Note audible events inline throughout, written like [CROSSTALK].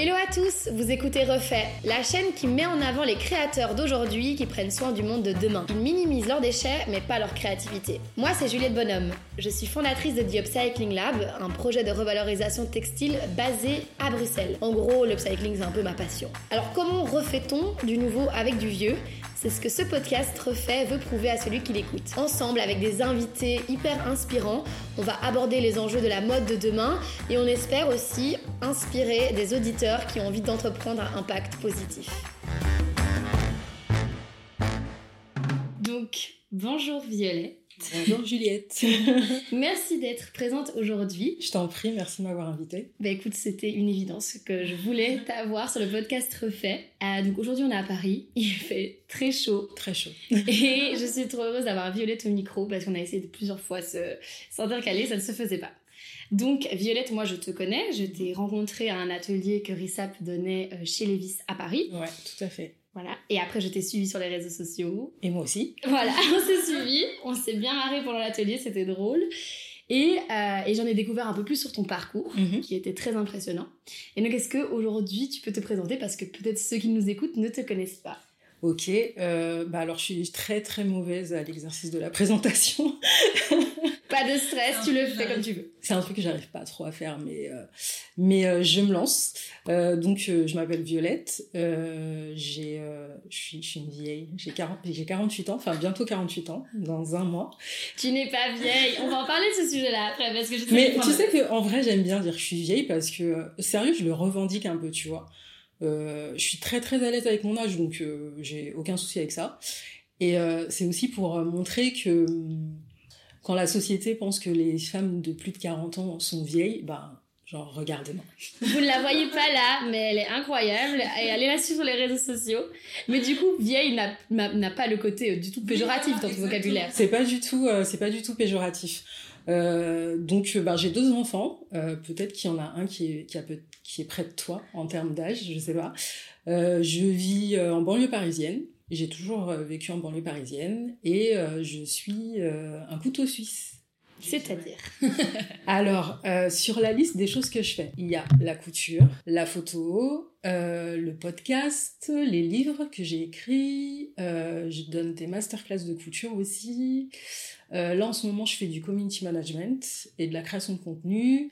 Hello à tous, vous écoutez Refait, la chaîne qui met en avant les créateurs d'aujourd'hui qui prennent soin du monde de demain. Ils minimisent leurs déchets mais pas leur créativité. Moi c'est Juliette Bonhomme, je suis fondatrice de The Upcycling Lab, un projet de revalorisation textile basé à Bruxelles. En gros, l'upcycling c'est un peu ma passion. Alors comment refait-on du nouveau avec du vieux? C'est ce que ce podcast refait veut prouver à celui qui l'écoute. Ensemble, avec des invités hyper inspirants, on va aborder les enjeux de la mode de demain et on espère aussi inspirer des auditeurs qui ont envie d'entreprendre un impact positif. Donc, bonjour Violet. Bonjour Juliette. [LAUGHS] merci d'être présente aujourd'hui. Je t'en prie, merci de m'avoir invitée. Bah écoute, c'était une évidence que je voulais [LAUGHS] t'avoir sur le podcast Refait. Euh, donc aujourd'hui on est à Paris, il fait très chaud. Très chaud. [LAUGHS] Et je suis trop heureuse d'avoir Violette au micro parce qu'on a essayé de plusieurs fois s'intercaler, ça ne se faisait pas. Donc Violette, moi je te connais, je t'ai rencontré à un atelier que RISAP donnait euh, chez Lévis à Paris. Ouais, tout à fait. Voilà. Et après, je t'ai suivi sur les réseaux sociaux. Et moi aussi. Voilà, [LAUGHS] on s'est suivi. On s'est bien marré pendant l'atelier, c'était drôle. Et, euh, et j'en ai découvert un peu plus sur ton parcours, Mhm. qui était très impressionnant. Et donc, est-ce que aujourd'hui tu peux te présenter parce que peut-être ceux qui nous écoutent ne te connaissent pas? Ok, euh, bah alors je suis très très mauvaise à l'exercice de la présentation. [LAUGHS] Pas de stress, tu le fais comme tu veux. C'est un truc que j'arrive pas trop à faire, mais euh, mais euh, je me lance. Euh, donc euh, je m'appelle Violette. Euh, j'ai euh, je suis je suis une vieille. J'ai 40 j'ai 48 ans, enfin bientôt 48 ans dans un mois. Tu n'es pas vieille. On va en parler de ce sujet-là après parce que je Mais tu sais que en vrai j'aime bien dire que je suis vieille parce que sérieux je le revendique un peu, tu vois. Euh, je suis très très à l'aise avec mon âge donc euh, j'ai aucun souci avec ça. Et euh, c'est aussi pour montrer que quand la société pense que les femmes de plus de 40 ans sont vieilles, ben genre regardez-moi. Vous ne la voyez pas là, mais elle est incroyable et allez la suivre sur les réseaux sociaux. Mais du coup, vieille n'a- pas le côté euh, du tout péjoratif dans ton vocabulaire. C'est pas du tout euh, c'est pas du tout péjoratif. Euh, donc ben, j'ai deux enfants, euh, peut-être qu'il y en a un qui est qui a peu- qui est près de toi en termes d'âge, je sais pas. Euh, je vis en banlieue parisienne. J'ai toujours euh, vécu en banlieue parisienne et euh, je suis euh, un couteau suisse. C'est-à-dire. [LAUGHS] Alors, euh, sur la liste des choses que je fais, il y a la couture, la photo, euh, le podcast, les livres que j'ai écrits, euh, je donne des masterclass de couture aussi. Là, en ce moment, je fais du community management et de la création de contenu.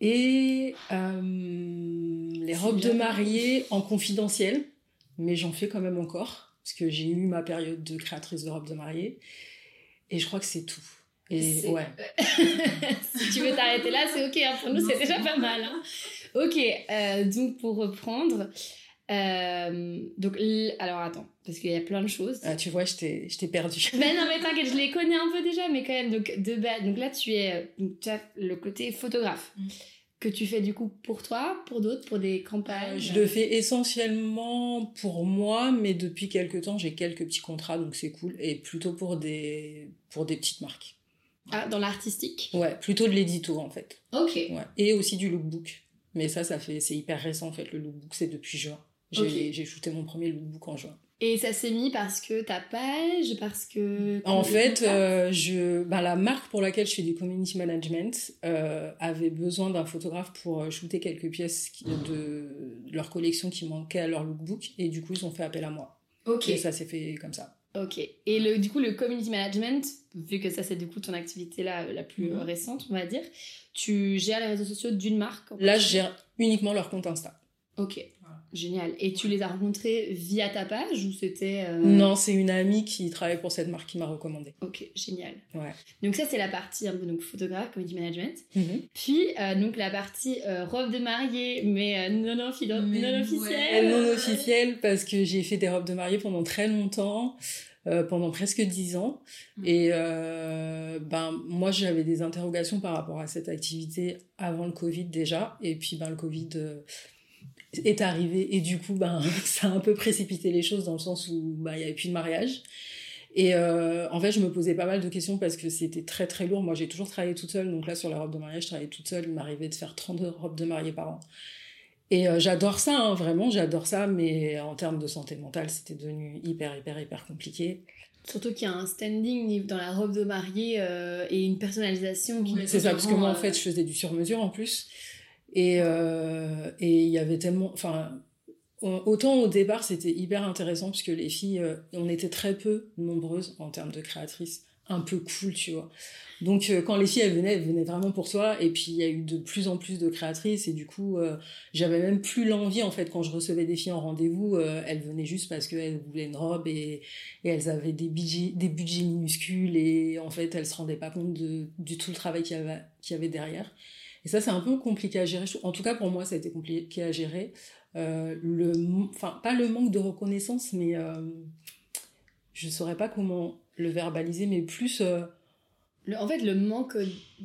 Et les robes bien. de mariée en confidentiel, mais j'en fais quand même encore, parce que j'ai eu ma période de créatrice de robes de mariée. Et je crois que c'est tout. Et ouais. [LAUGHS] si tu veux t'arrêter là, c'est ok. hein. Pour nous, c'est déjà pas mal. hein. Ok, euh, donc pour reprendre. euh, donc, alors attends, parce qu'il y a plein de choses. Ah, tu vois, je t'ai, perdu. [LAUGHS] Ben non, mais t'inquiète, je les connais un peu déjà, mais quand même, donc, de base, donc là, tu es, euh, donc, tu as le côté photographe, Mm. Que tu fais du coup pour toi, pour d'autres, pour des campagnes. Je le fais essentiellement pour moi, mais depuis quelques temps, j'ai quelques petits contrats, donc c'est cool. Et plutôt pour des, pour des petites marques. Ah, dans l'artistique Ouais, plutôt de l'édito, en fait. Ok. Ouais. Et aussi du lookbook. Mais ça, ça fait, c'est hyper récent, en fait. Le lookbook, c'est depuis juin. J'ai, j'ai shooté mon premier lookbook en juin. Et ça s'est mis parce que ta page, parce que... En fait, euh, je, ben, la marque pour laquelle je fais du community management euh, avait besoin d'un photographe pour euh, shooter quelques pièces de leur collection qui manquaient à leur lookbook et du coup ils ont fait appel à moi. Ok. Et ça s'est fait comme ça. Ok. Et le, du coup, le community management, vu que ça c'est du coup ton activité là, la plus Mhm. récente, on va dire, tu gères les réseaux sociaux d'une marque en Là, je gère uniquement leur compte Insta. Ok. Génial. Et tu les as rencontrés via ta page ou c'était... euh, Non, c'est une amie qui travaille pour cette marque qui m'a recommandé. Ok, génial. Ouais. Donc ça c'est la partie un peu donc photographe, community management. Mhm. Puis euh, donc la partie euh, robe de mariée mais euh, non, offi- non ouais. officielle. Non officielle parce que j'ai fait des robes de mariée pendant très longtemps, euh, pendant presque dix ans. Mm. Et euh, ben moi j'avais des interrogations par rapport à cette activité avant le Covid déjà. Et puis ben le Covid euh, est arrivé et du coup ben [LAUGHS] ça a un peu précipité les choses dans le sens où ben il y avait plus de mariage. Et euh, en fait, je me posais pas mal de questions parce que c'était très très lourd. Moi, j'ai toujours travaillé toute seule. Donc là, sur la robe de mariage, je travaillais toute seule. Il m'arrivait de faire 30 robes de mariée par an. Et euh, j'adore ça, hein, vraiment, j'adore ça. Mais en termes de santé mentale, c'était devenu hyper, hyper, hyper compliqué. Surtout qu'il y a un standing dans la robe de mariée euh, et une personnalisation Oui, est C'est ça, parce que moi, en fait, je faisais du sur-mesure en plus. Et euh, et il y avait tellement, enfin, autant au départ c'était hyper intéressant puisque les filles, euh, on était très peu nombreuses en termes de créatrices, un peu cool, tu vois. Donc euh, quand les filles elles venaient, elles venaient vraiment pour toi. Et puis il y a eu de plus en plus de créatrices et du coup j'avais même plus l'envie en fait quand je recevais des filles en rendez-vous, elles venaient juste parce qu'elles voulaient une robe et, elles avaient des budgets, minuscules et en fait elles se rendaient pas compte de, du tout le travail qu'il y avait derrière. Et ça c'est un peu compliqué à gérer. En tout cas pour moi ça a été compliqué à gérer. le, enfin pas le manque de reconnaissance mais je saurais pas comment le verbaliser mais plus en fait, le manque,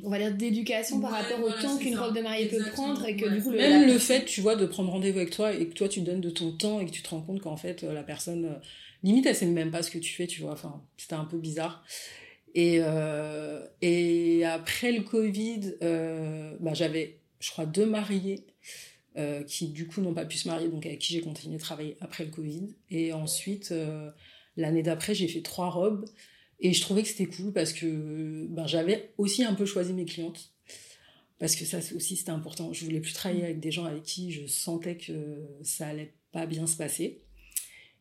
on va dire, d'éducation par rapport au temps qu'une robe de mariée peut prendre et que du coup, même le fait, tu vois, de prendre rendez-vous avec toi et que toi tu donnes de ton temps et que tu te rends compte qu'en fait euh, la personne, euh, limite, elle sait même pas ce que tu fais, tu vois. Enfin, c'était un peu bizarre. Et euh, et après le Covid, bah, j'avais, je crois, deux mariés. qui du coup n'ont pas pu se marier, donc avec qui j'ai continué de travailler après le Covid. Et ensuite, l'année d'après, j'ai fait trois robes. Et je trouvais que c'était cool parce que ben, j'avais aussi un peu choisi mes clientes. Parce que ça aussi c'était important. Je voulais plus travailler avec des gens avec qui je sentais que ça allait pas bien se passer.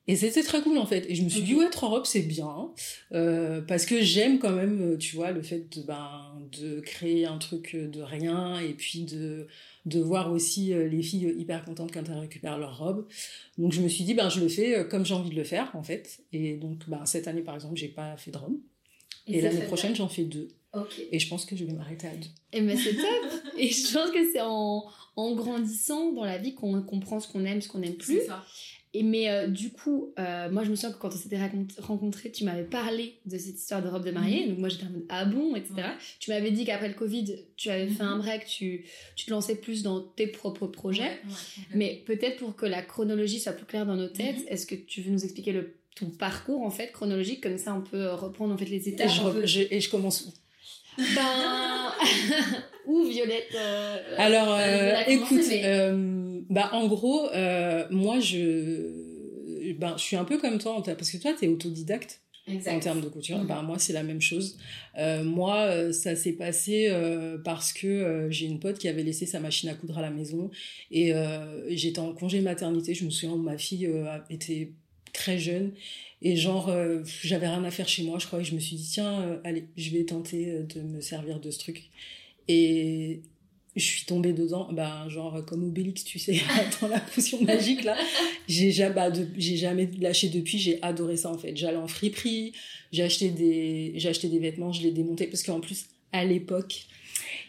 Et c'était très cool en fait. Et je me suis dit, ouais, trois robes, c'est bien. Euh, parce que j'aime quand même, tu vois, le fait de, ben, de créer un truc de rien et puis de, de voir aussi euh, les filles hyper contentes quand elles récupèrent leur robe. Donc je me suis dit, ben, je le fais euh, comme j'ai envie de le faire en fait. Et donc ben, cette année par exemple, j'ai pas fait de robe. Et, l'année prochaine, j'en fais deux. Et je pense que je vais m'arrêter à deux. Et mais c'est top [LAUGHS] Et je pense que c'est en, en, grandissant dans la vie qu'on comprend ce qu'on aime, ce qu'on n'aime plus. C'est ça. Et mais euh, du coup, euh, moi je me souviens que quand on s'était rencontrés, tu m'avais parlé de cette histoire de robe de mariée. Mhm. Donc moi j'étais en mode ah bon, etc. Tu m'avais dit qu'après le Covid, tu avais fait un mhm. break, tu, tu te lançais plus dans tes propres projets. mais peut-être pour que la chronologie soit plus claire dans nos têtes, mhm. est-ce que tu veux nous expliquer le, ton parcours en fait chronologique? Comme ça on peut reprendre en fait les étapes. Et je, et je commence où? Ben [LAUGHS] ou Violette euh, alors écoute bah, en gros, euh, moi, je, ben, je suis un peu comme toi, parce que toi, tu es autodidacte. En termes de couture, mm. ben, moi c'est la même chose. Euh, moi, euh, ça s'est passé parce que j'ai une pote qui avait laissé sa machine à coudre à la maison et j'étais en congé maternité. Je me souviens où ma fille était très jeune et genre j'avais rien à faire chez moi, je crois, et je me suis dit tiens, allez, je vais tenter de me servir de ce truc. Et je suis tombée dedans, bah, genre comme Obélix, tu sais, [LAUGHS] dans la potion magique là. J'ai jamais, bah, jamais lâché depuis, j'ai adoré ça en fait. J'allais en friperie, j'ai acheté des, acheté des vêtements, je les démontais parce qu'en plus, à l'époque,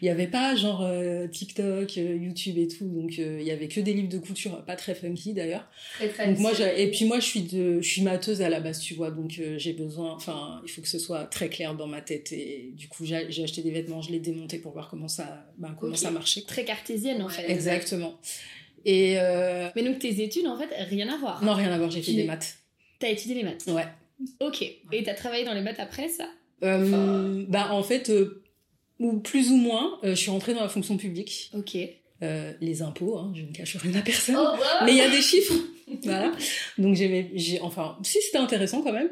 il y avait pas genre euh, TikTok, euh, YouTube et tout, donc euh, il y avait que des livres de couture, pas très funky d'ailleurs. Donc moi, et puis moi je suis de, je suis mateuse à la base, tu vois, donc j'ai besoin, enfin il faut que ce soit très clair dans ma tête et du coup j'ai acheté des vêtements, je les démontais pour voir comment ça, ben, comment ça marchait. Très cartésienne en fait. Exactement. Et Mais donc tes études en fait rien à voir. Non rien à voir, j'ai fait des maths. T'as étudié les maths. Ouais. Ok. Et t'as travaillé dans les maths après ça? Bah en fait ou plus ou moins, euh, je suis rentrée dans la fonction publique. Ok. Euh, les impôts, hein, je ne cache rien à personne. Oh, mais il y a des chiffres. [LAUGHS] voilà. Donc j'ai, j'ai, enfin, si c'était intéressant quand même.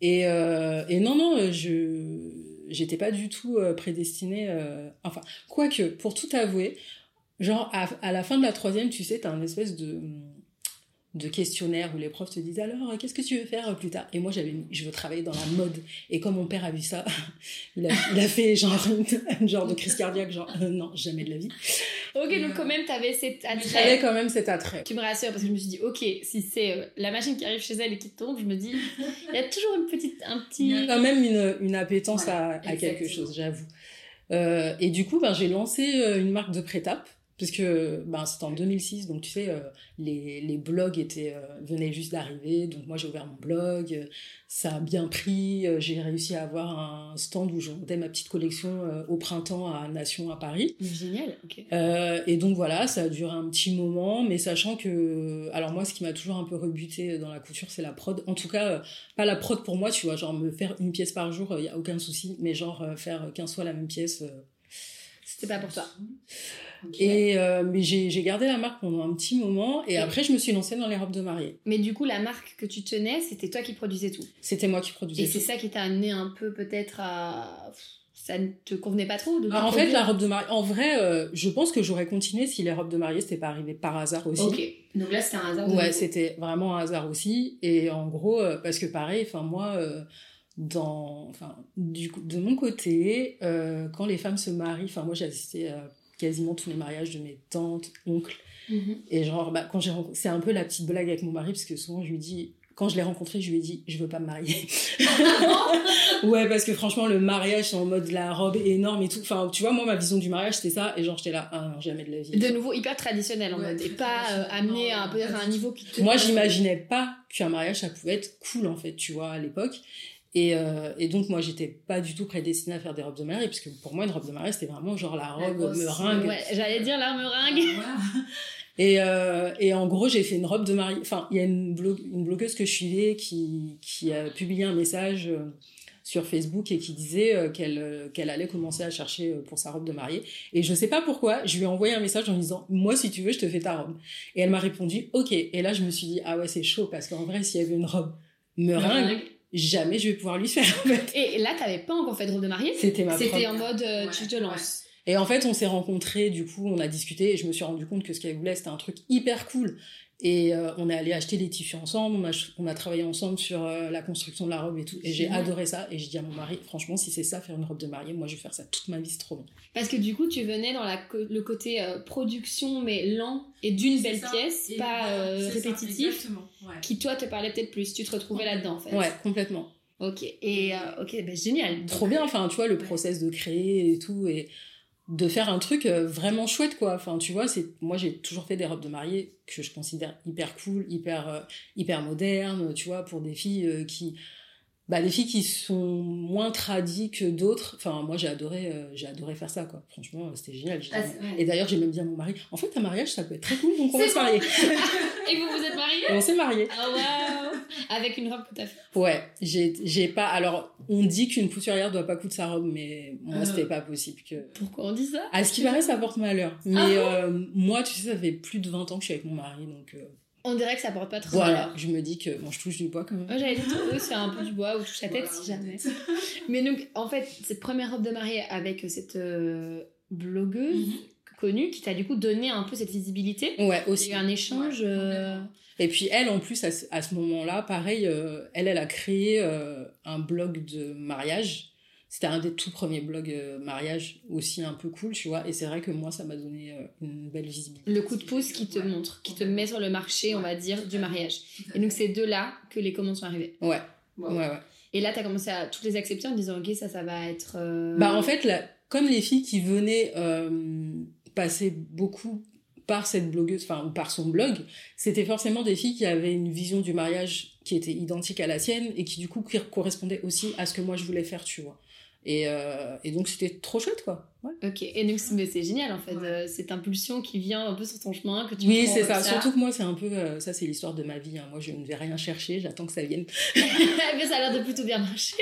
Et, euh, et non, non, je, j'étais pas du tout prédestinée. enfin, quoique, pour tout avouer, genre à, à, la fin de la troisième, tu sais, t'as un espèce de de questionnaires où les profs te disent alors qu'est-ce que tu veux faire plus tard? Et moi j'avais je veux travailler dans la mode. Et comme mon père a vu ça [LAUGHS] il, a, il a fait genre une, [LAUGHS] genre de crise cardiaque genre euh, non jamais de la vie. Ok donc quand même t'avais cet attrait. j'avais quand même cet attrait. Tu me rassures parce que je me suis dit ok si c'est euh, la machine qui arrive chez elle et qui tombe je me dis il y a toujours une petite un petit il y a quand même une, une appétence à, à quelque chose j'avoue. Euh, et du coup ben j'ai lancé une marque de prêt-à puisque ben, c'était en 2006, donc tu sais, euh, les, les blogs étaient, euh, venaient juste d'arriver, donc moi j'ai ouvert mon blog, euh, ça a bien pris, j'ai réussi à avoir un stand où je vendais ma petite collection au printemps à Nation à Paris. Génial, ok. et donc voilà, ça a duré un petit moment, mais sachant que, alors moi ce qui m'a toujours un peu rebuté dans la couture, c'est la prod. En tout cas, pas la prod pour moi, tu vois, genre me faire une pièce par jour, il y a aucun souci, mais genre faire 15 fois la même pièce. C'était pas pour toi. Et euh, mais j'ai gardé la marque pendant un petit moment et après je me suis lancée dans les robes de mariée. Mais du coup la marque que tu tenais, c'était toi qui produisais tout. C'était moi qui produisais. Et c'est ça qui t'a amené un peu peut-être à ça ne te convenait pas trop de Ah, En fait, la robe de mariée, en vrai, euh, je pense que j'aurais continué si les robes de mariée c'était pas arrivé par hasard aussi. Ok, donc là c'était un hasard. Ouais, c'était vraiment un hasard aussi. Et en gros, euh, parce que pareil, enfin moi, dans, enfin, du coup, de mon côté, euh, quand les femmes se marient, enfin moi j'ai assisté à quasiment tous les mariages de mes tantes, oncles. Mhm. Et genre, bah, quand j'ai rencontré, c'est un peu la petite blague avec mon mari parce que souvent je lui dis, quand je l'ai rencontré, je lui ai dit, je veux pas me marier. [LAUGHS] ouais, parce que franchement, le mariage, c'est en mode la robe énorme et tout. Enfin, tu vois, moi, ma vision du mariage, c'était ça. Et genre, j'étais là, ah non, jamais de la vie. De nouveau hyper traditionnel en Ouais, mode et pas euh, amené à un à niveau qui te Moi, j'imaginais pas qu'un mariage, ça pouvait être cool, en fait, tu vois, à l'époque. Et, euh, et donc, moi, j'étais pas du tout prédestinée à faire des robes de mariée, parce que pour moi, une robe de mariée, c'était vraiment genre la robe meringue. Ouais, j'allais dire la meringue. [LAUGHS] Et, euh, et en gros, j'ai fait une robe de mariée. Enfin, il y a une, blog, une blogueuse que je suivais qui, qui a publié un message euh, sur Facebook et qui disait euh, qu'elle euh, qu'elle allait commencer à chercher pour sa robe de mariée. Et je sais pas pourquoi, je lui ai envoyé un message en lui disant Moi, si tu veux, je te fais ta robe. Et elle m'a répondu Ok. Et là, je me suis dit Ah ouais, c'est chaud parce qu'en vrai, s'il y avait une robe Meringue. Jamais je vais pouvoir lui faire. En fait. Et là, t'avais pas encore fait de robe de mariée C'était ma C'était propre- en mode euh, Ouais, tu te lances. Et en fait, on s'est rencontrés, du coup, on a discuté et je me suis rendu compte que ce qu'elle voulait, c'était un truc hyper cool. Et euh, on est allé acheter les tissus ensemble, on a, on a travaillé ensemble sur euh, la construction de la robe et tout. Et j'ai adoré ça. Et j'ai dit à mon mari, franchement, si c'est ça, faire une robe de mariée, moi, je vais faire ça toute ma vie, c'est trop bien. Parce que du coup, tu venais dans la le côté euh, production, mais lent et d'une belle ça. pièce, Et pas euh, ça, répétitif, exactement, ouais. qui toi te parlait peut-être plus. Tu te retrouvais là-dedans en fait. Ouais, complètement. Ok. Et euh, ok, ben génial. Trop bien, enfin, tu vois, le Ouais. process de créer et tout. Et de faire un truc euh, vraiment chouette, quoi. Enfin, tu vois, c'est moi, j'ai toujours fait des robes de mariée que je considère hyper cool, hyper, euh, hyper modernes, tu vois, pour des filles euh, qui bah, des filles qui sont moins tradies que d'autres. Enfin, moi, j'ai adoré, euh, j'ai adoré faire ça, quoi. Franchement, c'était génial. Ah. Et d'ailleurs, j'ai même dit à mon mari, en fait, un mariage, ça peut être très cool, donc on va se marier. Et vous vous êtes mariés? On s'est mariés. Ah waouh Avec une robe que t'as fait. Ouais, j'ai, j'ai pas. Alors, on dit qu'une couturière doit pas coudre sa robe, mais moi, Ah. c'était pas possible que. Pourquoi on dit ça? À ce qui paraît, ça porte malheur. Mais Ah euh, moi, tu sais, ça fait plus de 20 ans que je suis avec mon mari, donc euh, On dirait que ça porte pas trop voilà. malheur. Je me dis que bon, je touche du bois quand même. Moi j'allais dire c'est un peu du bois ou touche la tête Voilà, si jamais. [LAUGHS] Mais donc en fait cette première robe de mariée avec cette euh, blogueuse Mhm. connue qui t'a du coup donné un peu cette visibilité? Ouais, Il y aussi. a eu un échange. Ouais, euh. Et puis elle, en plus, à ce, moment-là, pareil, euh, elle, elle a créé euh, un blog de mariage. C'était un des tout premiers blogs euh, mariage aussi un peu cool, tu vois. Et c'est vrai que moi, ça m'a donné une belle visibilité. le coup de pouce qui te Ouais. montre, qui te met sur le marché, on va dire, du mariage. Et donc c'est de là que les commandes sont arrivées. Ouais, Wow. ouais, ouais. Et là, t'as commencé à toutes les accepter en disant, ok, ça, ça va être. euh, Bah en fait, là, comme les filles qui venaient euh, passer beaucoup par cette blogueuse, enfin ou par son blog, c'était forcément des filles qui avaient une vision du mariage qui était identique à la sienne et qui du coup correspondait aussi à ce que moi je voulais faire, tu vois. Et, euh, et donc c'était trop chouette quoi. Ouais. Ok, et donc c'est mais c'est génial en fait, Ouais. euh, cette impulsion qui vient un peu sur ton chemin, que tu Oui, c'est ça. Surtout que moi c'est un peu euh, ça c'est l'histoire de ma vie. hein. Moi je ne vais rien chercher, j'attends que ça vienne. mais [LAUGHS] ça a l'air de plutôt bien marcher.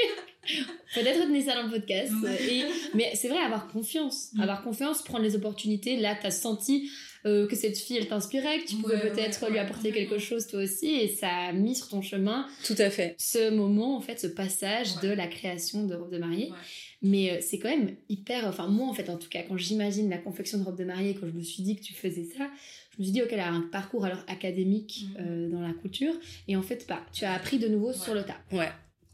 [LAUGHS] Peut-être retenez ça dans le podcast. Et, mais c'est vrai, avoir confiance. Mm. Avoir confiance, prendre les opportunités. Là, t'as senti euh, que cette fille, elle t'inspirait, que tu pouvais Ouais, peut-être ouais, lui ouais, apporter quelque complètement. chose toi aussi. Et ça a mis sur ton chemin Tout à fait. ce moment, en fait, ce passage Ouais. de la création de robe de mariée. Ouais. Mais euh, c'est quand même hyper. Enfin, moi, en fait, en tout cas, quand j'imagine la confection de robe de mariée, quand je me suis dit que tu faisais ça, je me suis dit, ok, elle a un parcours alors académique Mhm. euh, dans la couture. Et en fait, pas. Tu as appris de nouveau sur le tas, Ouais.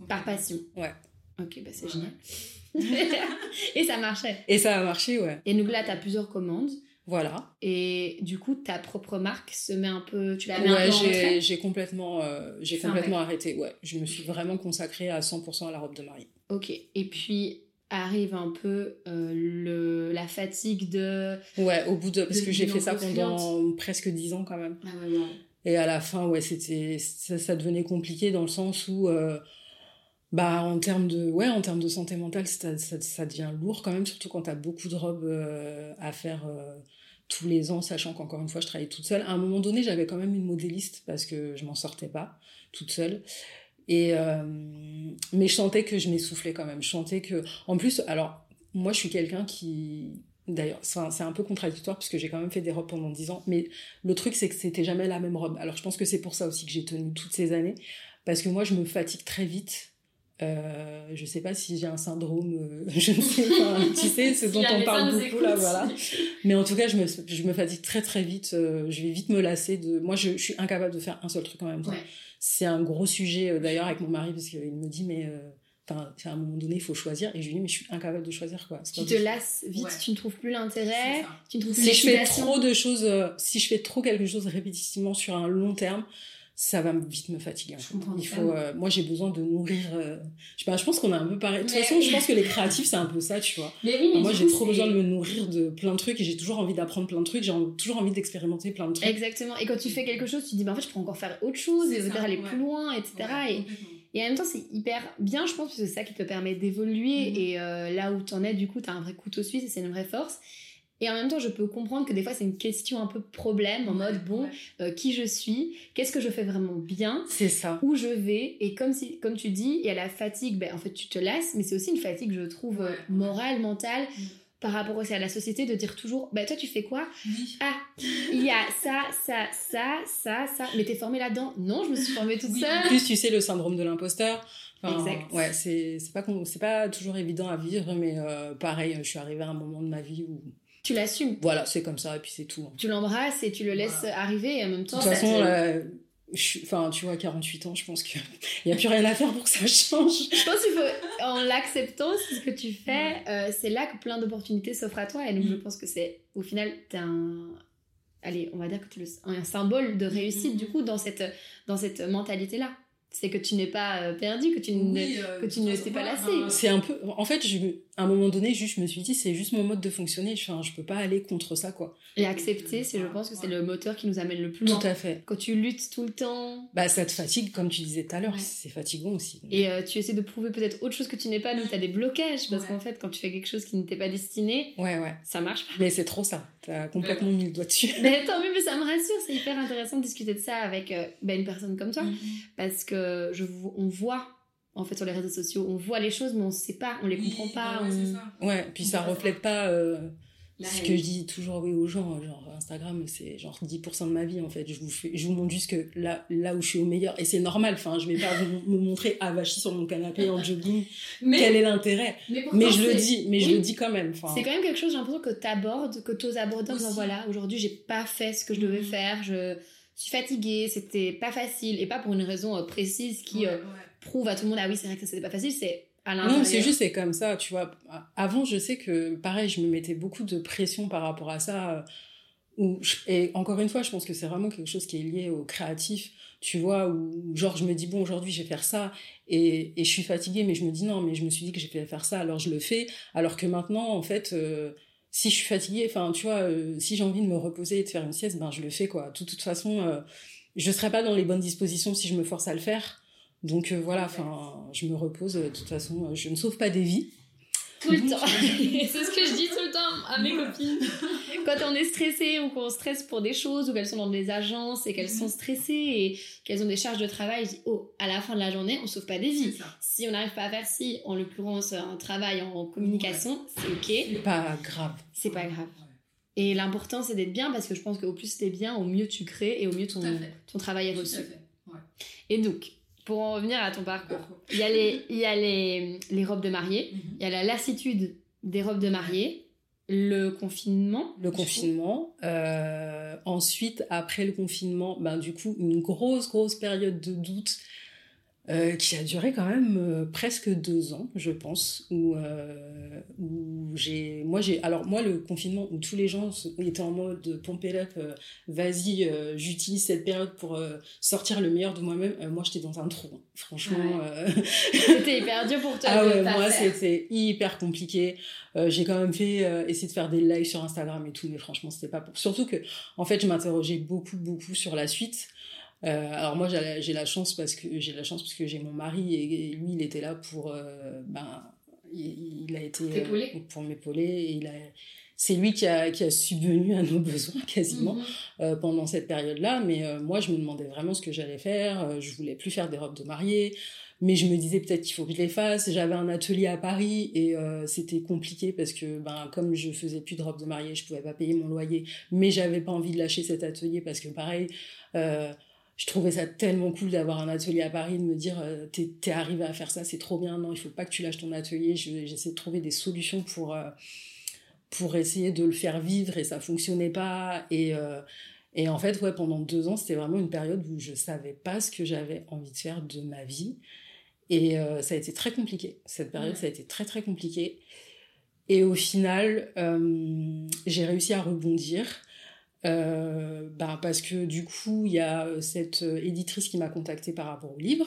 par passion. Ouais. Ok, bah c'est Ouais. génial. [LAUGHS] et ça marchait. Et ça a marché, ouais. Et donc là, tu as plusieurs commandes. Voilà. Et du coup, ta propre marque se met un peu. Tu la mets un Ouais, peu en j'ai complètement, euh, j'ai complètement arrêté. Ouais, je me suis vraiment consacrée à 100% à la robe de mariée. Ok. Et puis arrive un peu euh, le, la fatigue de. Ouais, au bout de parce De que j'ai fait ça pendant presque 10 ans quand même. Ah ouais, ouais. Et à la fin, ouais, c'était ça, ça devenait compliqué dans le sens où euh, bah en termes de ouais, en termes de santé mentale, ça, devient lourd quand même surtout quand t'as beaucoup de robes euh, à faire euh, tous les ans, sachant qu'encore une fois, je travaillais toute seule. À un moment donné, j'avais quand même une modéliste parce que je m'en sortais pas toute seule. Et euh, mais je sentais que je m'essoufflais quand même. Je sentais que, en plus, alors moi, je suis quelqu'un qui, d'ailleurs, c'est un, peu contradictoire parce que j'ai quand même fait des robes pendant 10 ans. Mais le truc, c'est que c'était jamais la même robe. Alors je pense que c'est pour ça aussi que j'ai tenu toutes ces années, parce que moi, je me fatigue très vite Euh, je sais pas si j'ai un syndrome, euh, [LAUGHS] je ne sais pas, tu sais, ce [LAUGHS] dont on parle beaucoup là, voilà. Mais en tout cas, je me, je me fatigue très très vite, euh, je vais vite me lasser de. Moi, je, je, suis incapable de faire un seul truc en même temps. C'est un gros sujet euh, d'ailleurs avec mon mari parce qu'il me dit, mais. Enfin, à un moment donné, il faut choisir. Et je lui dis, mais je suis incapable de choisir quoi. Tu te lasses vite, tu ne trouves plus l'intérêt, tu ne trouves plus Si je fais trop de choses, si je fais trop quelque chose répétitivement sur un long terme, ça va vite me fatiguer. Il faut, euh, moi, j'ai besoin de nourrir. Euh, je, sais pas, je pense qu'on a un peu pareil. De toute façon, je pense que les créatifs, c'est un peu ça, tu vois. Mais oui, mais moi, j'ai trop besoin de me nourrir de plein de trucs et j'ai toujours envie d'apprendre plein de trucs. J'ai toujours envie d'expérimenter plein de trucs. Exactement. Et quand tu fais quelque chose, tu te dis, bah, en fait, je peux encore faire autre chose et peut-être aller plus loin, etc. et, et, en même temps, c'est hyper bien, je pense, parce que c'est ça qui te permet d'évoluer. Mm-hmm. Et euh, là où tu en es, du coup, tu as un vrai couteau suisse et c'est une vraie force. Et en même temps, je peux comprendre que des fois, c'est une question un peu problème, en mode, bon, euh, qui je suis, qu'est-ce que je fais vraiment bien, c'est ça, où je vais, et comme, si, comme tu dis, il y a la fatigue, ben, en fait, tu te lasses, mais c'est aussi une fatigue, je trouve, euh, morale, mentale, mm. par rapport aussi à la société, de dire toujours, ben, toi, tu fais quoi? Ah, il y a ça, ça, ça, ça, ça, mais t'es formée là-dedans? Non, je me suis formée toute seule. En plus, tu sais, le syndrome de l'imposteur, exact. Ouais, c'est pas, c'est pas toujours évident à vivre, mais euh, pareil, je suis arrivée à un moment de ma vie où tu l'assumes. Voilà, c'est comme ça, et puis c'est tout. Tu l'embrasses et tu le laisses arriver, et en même temps. De toute façon, enfin, tu vois, 48 ans, je pense qu'il n'y a plus rien à faire pour que ça change. je pense qu'il faut, en l'acceptant, ce que tu fais, euh, c'est là que plein d'opportunités s'offrent à toi, et donc je mm. pense que c'est, au final, t'es un. Allez, on va dire que tu le... un symbole de réussite, mm, du coup, dans cette, dans cette mentalité-là c'est que tu n'es pas euh, perdu, que tu ne euh, que tu ne t'es pas lassé. C'est un peu, en fait, je, à un moment donné, juste, je me suis dit, c'est juste mon mode de fonctionner. Enfin, je peux pas aller contre ça, quoi. Et accepter, c'est, je pense que c'est le moteur qui nous amène le plus loin. Tout à fait. Quand tu luttes tout le temps. Bah, ça te fatigue, comme tu disais tout à l'heure. C'est fatigant aussi. Et euh, tu essaies de prouver peut-être autre chose que tu n'es pas, donc tu as des blocages. Parce qu'en fait, quand tu fais quelque chose qui n'était pas destiné, ouais, ouais. ça marche pas. Mais c'est trop ça. T'as complètement mis le doigt dessus. Mais tant mieux, mais ça me rassure. C'est hyper intéressant de discuter de ça avec bah, une personne comme toi. Mm-hmm. Parce que je, on voit en fait sur les réseaux sociaux on voit les choses mais on sait pas on les comprend pas ouais, puis ça reflète pas. euh, ce que je dis toujours oui aux gens genre Instagram c'est genre 10% de ma vie en fait. Je vous je vous montre juste que là là où je suis au meilleur et c'est normal enfin je vais pas vous me montrer avachi sur mon canapé en [LAUGHS] jogging. Mais, quel est l'intérêt? mais, je le dis mais je le dis quand même c'est quand même quelque chose j'ai l'impression que tu abordes que tu oses aborder en disant voilà aujourd'hui j'ai pas fait ce que je devais mm-hmm. faire je je suis fatiguée, c'était pas facile, et pas pour une raison euh, précise qui euh, prouve à tout le monde, ah oui, c'est vrai que c'était pas facile, c'est à l'intérieur. Non, c'est juste, c'est comme ça, tu vois. Avant, je sais que, pareil, je me mettais beaucoup de pression par rapport à ça. Euh, où et encore une fois, je pense que c'est vraiment quelque chose qui est lié au créatif, tu vois, où genre je me dis, bon, aujourd'hui, je vais faire ça, et, et, je suis fatiguée, mais je me dis, non, mais je me suis dit que j'ai fait faire ça, alors je le fais, alors que maintenant, en fait si je suis fatiguée, enfin, tu vois, euh, si j'ai envie de me reposer et de faire une sieste, ben, je le fais, quoi. De toute, façon, euh, je serais pas dans les bonnes dispositions si je me force à le faire. Donc, euh, voilà, enfin, je me repose. De toute façon, je ne sauve pas des vies. Tout le temps. [LAUGHS] c'est ce que je dis tout le temps à mes copines. [LAUGHS] Quand on est stressé ou qu'on stresse pour des choses ou qu'elles sont dans des agences et qu'elles sont stressées et qu'elles ont des charges de travail, je dis oh, à la fin de la journée, on sauve pas des vies. Si on n'arrive pas à faire si, en l'occurrence un travail en communication, c'est ok. C'est pas grave. C'est pas grave. Et l'important c'est d'être bien parce que je pense qu'au plus t'es bien, au mieux tu crées et au mieux ton, ton travail est reçu. Et donc, pour en revenir à ton parcours, il y a les, il y a les, les robes de mariée, mhm. il y a la lassitude des robes de mariée, le confinement. Le confinement. Euh, ensuite, après le confinement, ben, du coup, une grosse, grosse période de doute euh, qui a duré quand même euh, presque deux ans, je pense, où, euh, où j'ai, moi j'ai, alors moi le confinement où tous les gens étaient en mode pomper up, vas-y, j'utilise cette période pour sortir le meilleur de moi-même. moi j'étais dans un trou, hein. franchement. [LAUGHS] c'était hyper dur pour toi. Ah ouais, moi c'était hyper compliqué. j'ai quand même fait essayer de faire des lives sur Instagram et tout, mais franchement c'était pas pour. Surtout que en fait je m'interrogeais beaucoup beaucoup sur la suite. Euh, alors moi j'ai la chance parce que j'ai la chance parce que j'ai mon mari et, lui il était là pour euh, ben il, a été euh, pour m'épauler et il a c'est lui qui a, qui a subvenu à nos [LAUGHS] besoins quasiment mhm. pendant cette période-là. Mais moi, je me demandais vraiment ce que j'allais faire. je voulais plus faire des robes de mariée, mais je me disais peut-être qu'il faut que je les fasse. J'avais un atelier à Paris et c'était compliqué parce que ben comme je faisais plus de robes de mariée, je pouvais pas payer mon loyer. Mais j'avais pas envie de lâcher cet atelier parce que pareil je trouvais ça tellement cool d'avoir un atelier à Paris, de me dire t'es es arrivé à faire ça, c'est trop bien. Non, il faut pas que tu lâches ton atelier. J'essaie de trouver des solutions pour pour essayer de le faire vivre et ça fonctionnait pas. Et et en fait, ouais, pendant deux ans, c'était vraiment une période où je savais pas ce que j'avais envie de faire de ma vie. Et euh, ça a été très compliqué. Cette période, ça a été très très compliqué. Et au final, euh, j'ai réussi à rebondir. Euh, bah, parce que du coup, il y a cette éditrice qui m'a contactée par rapport au livre.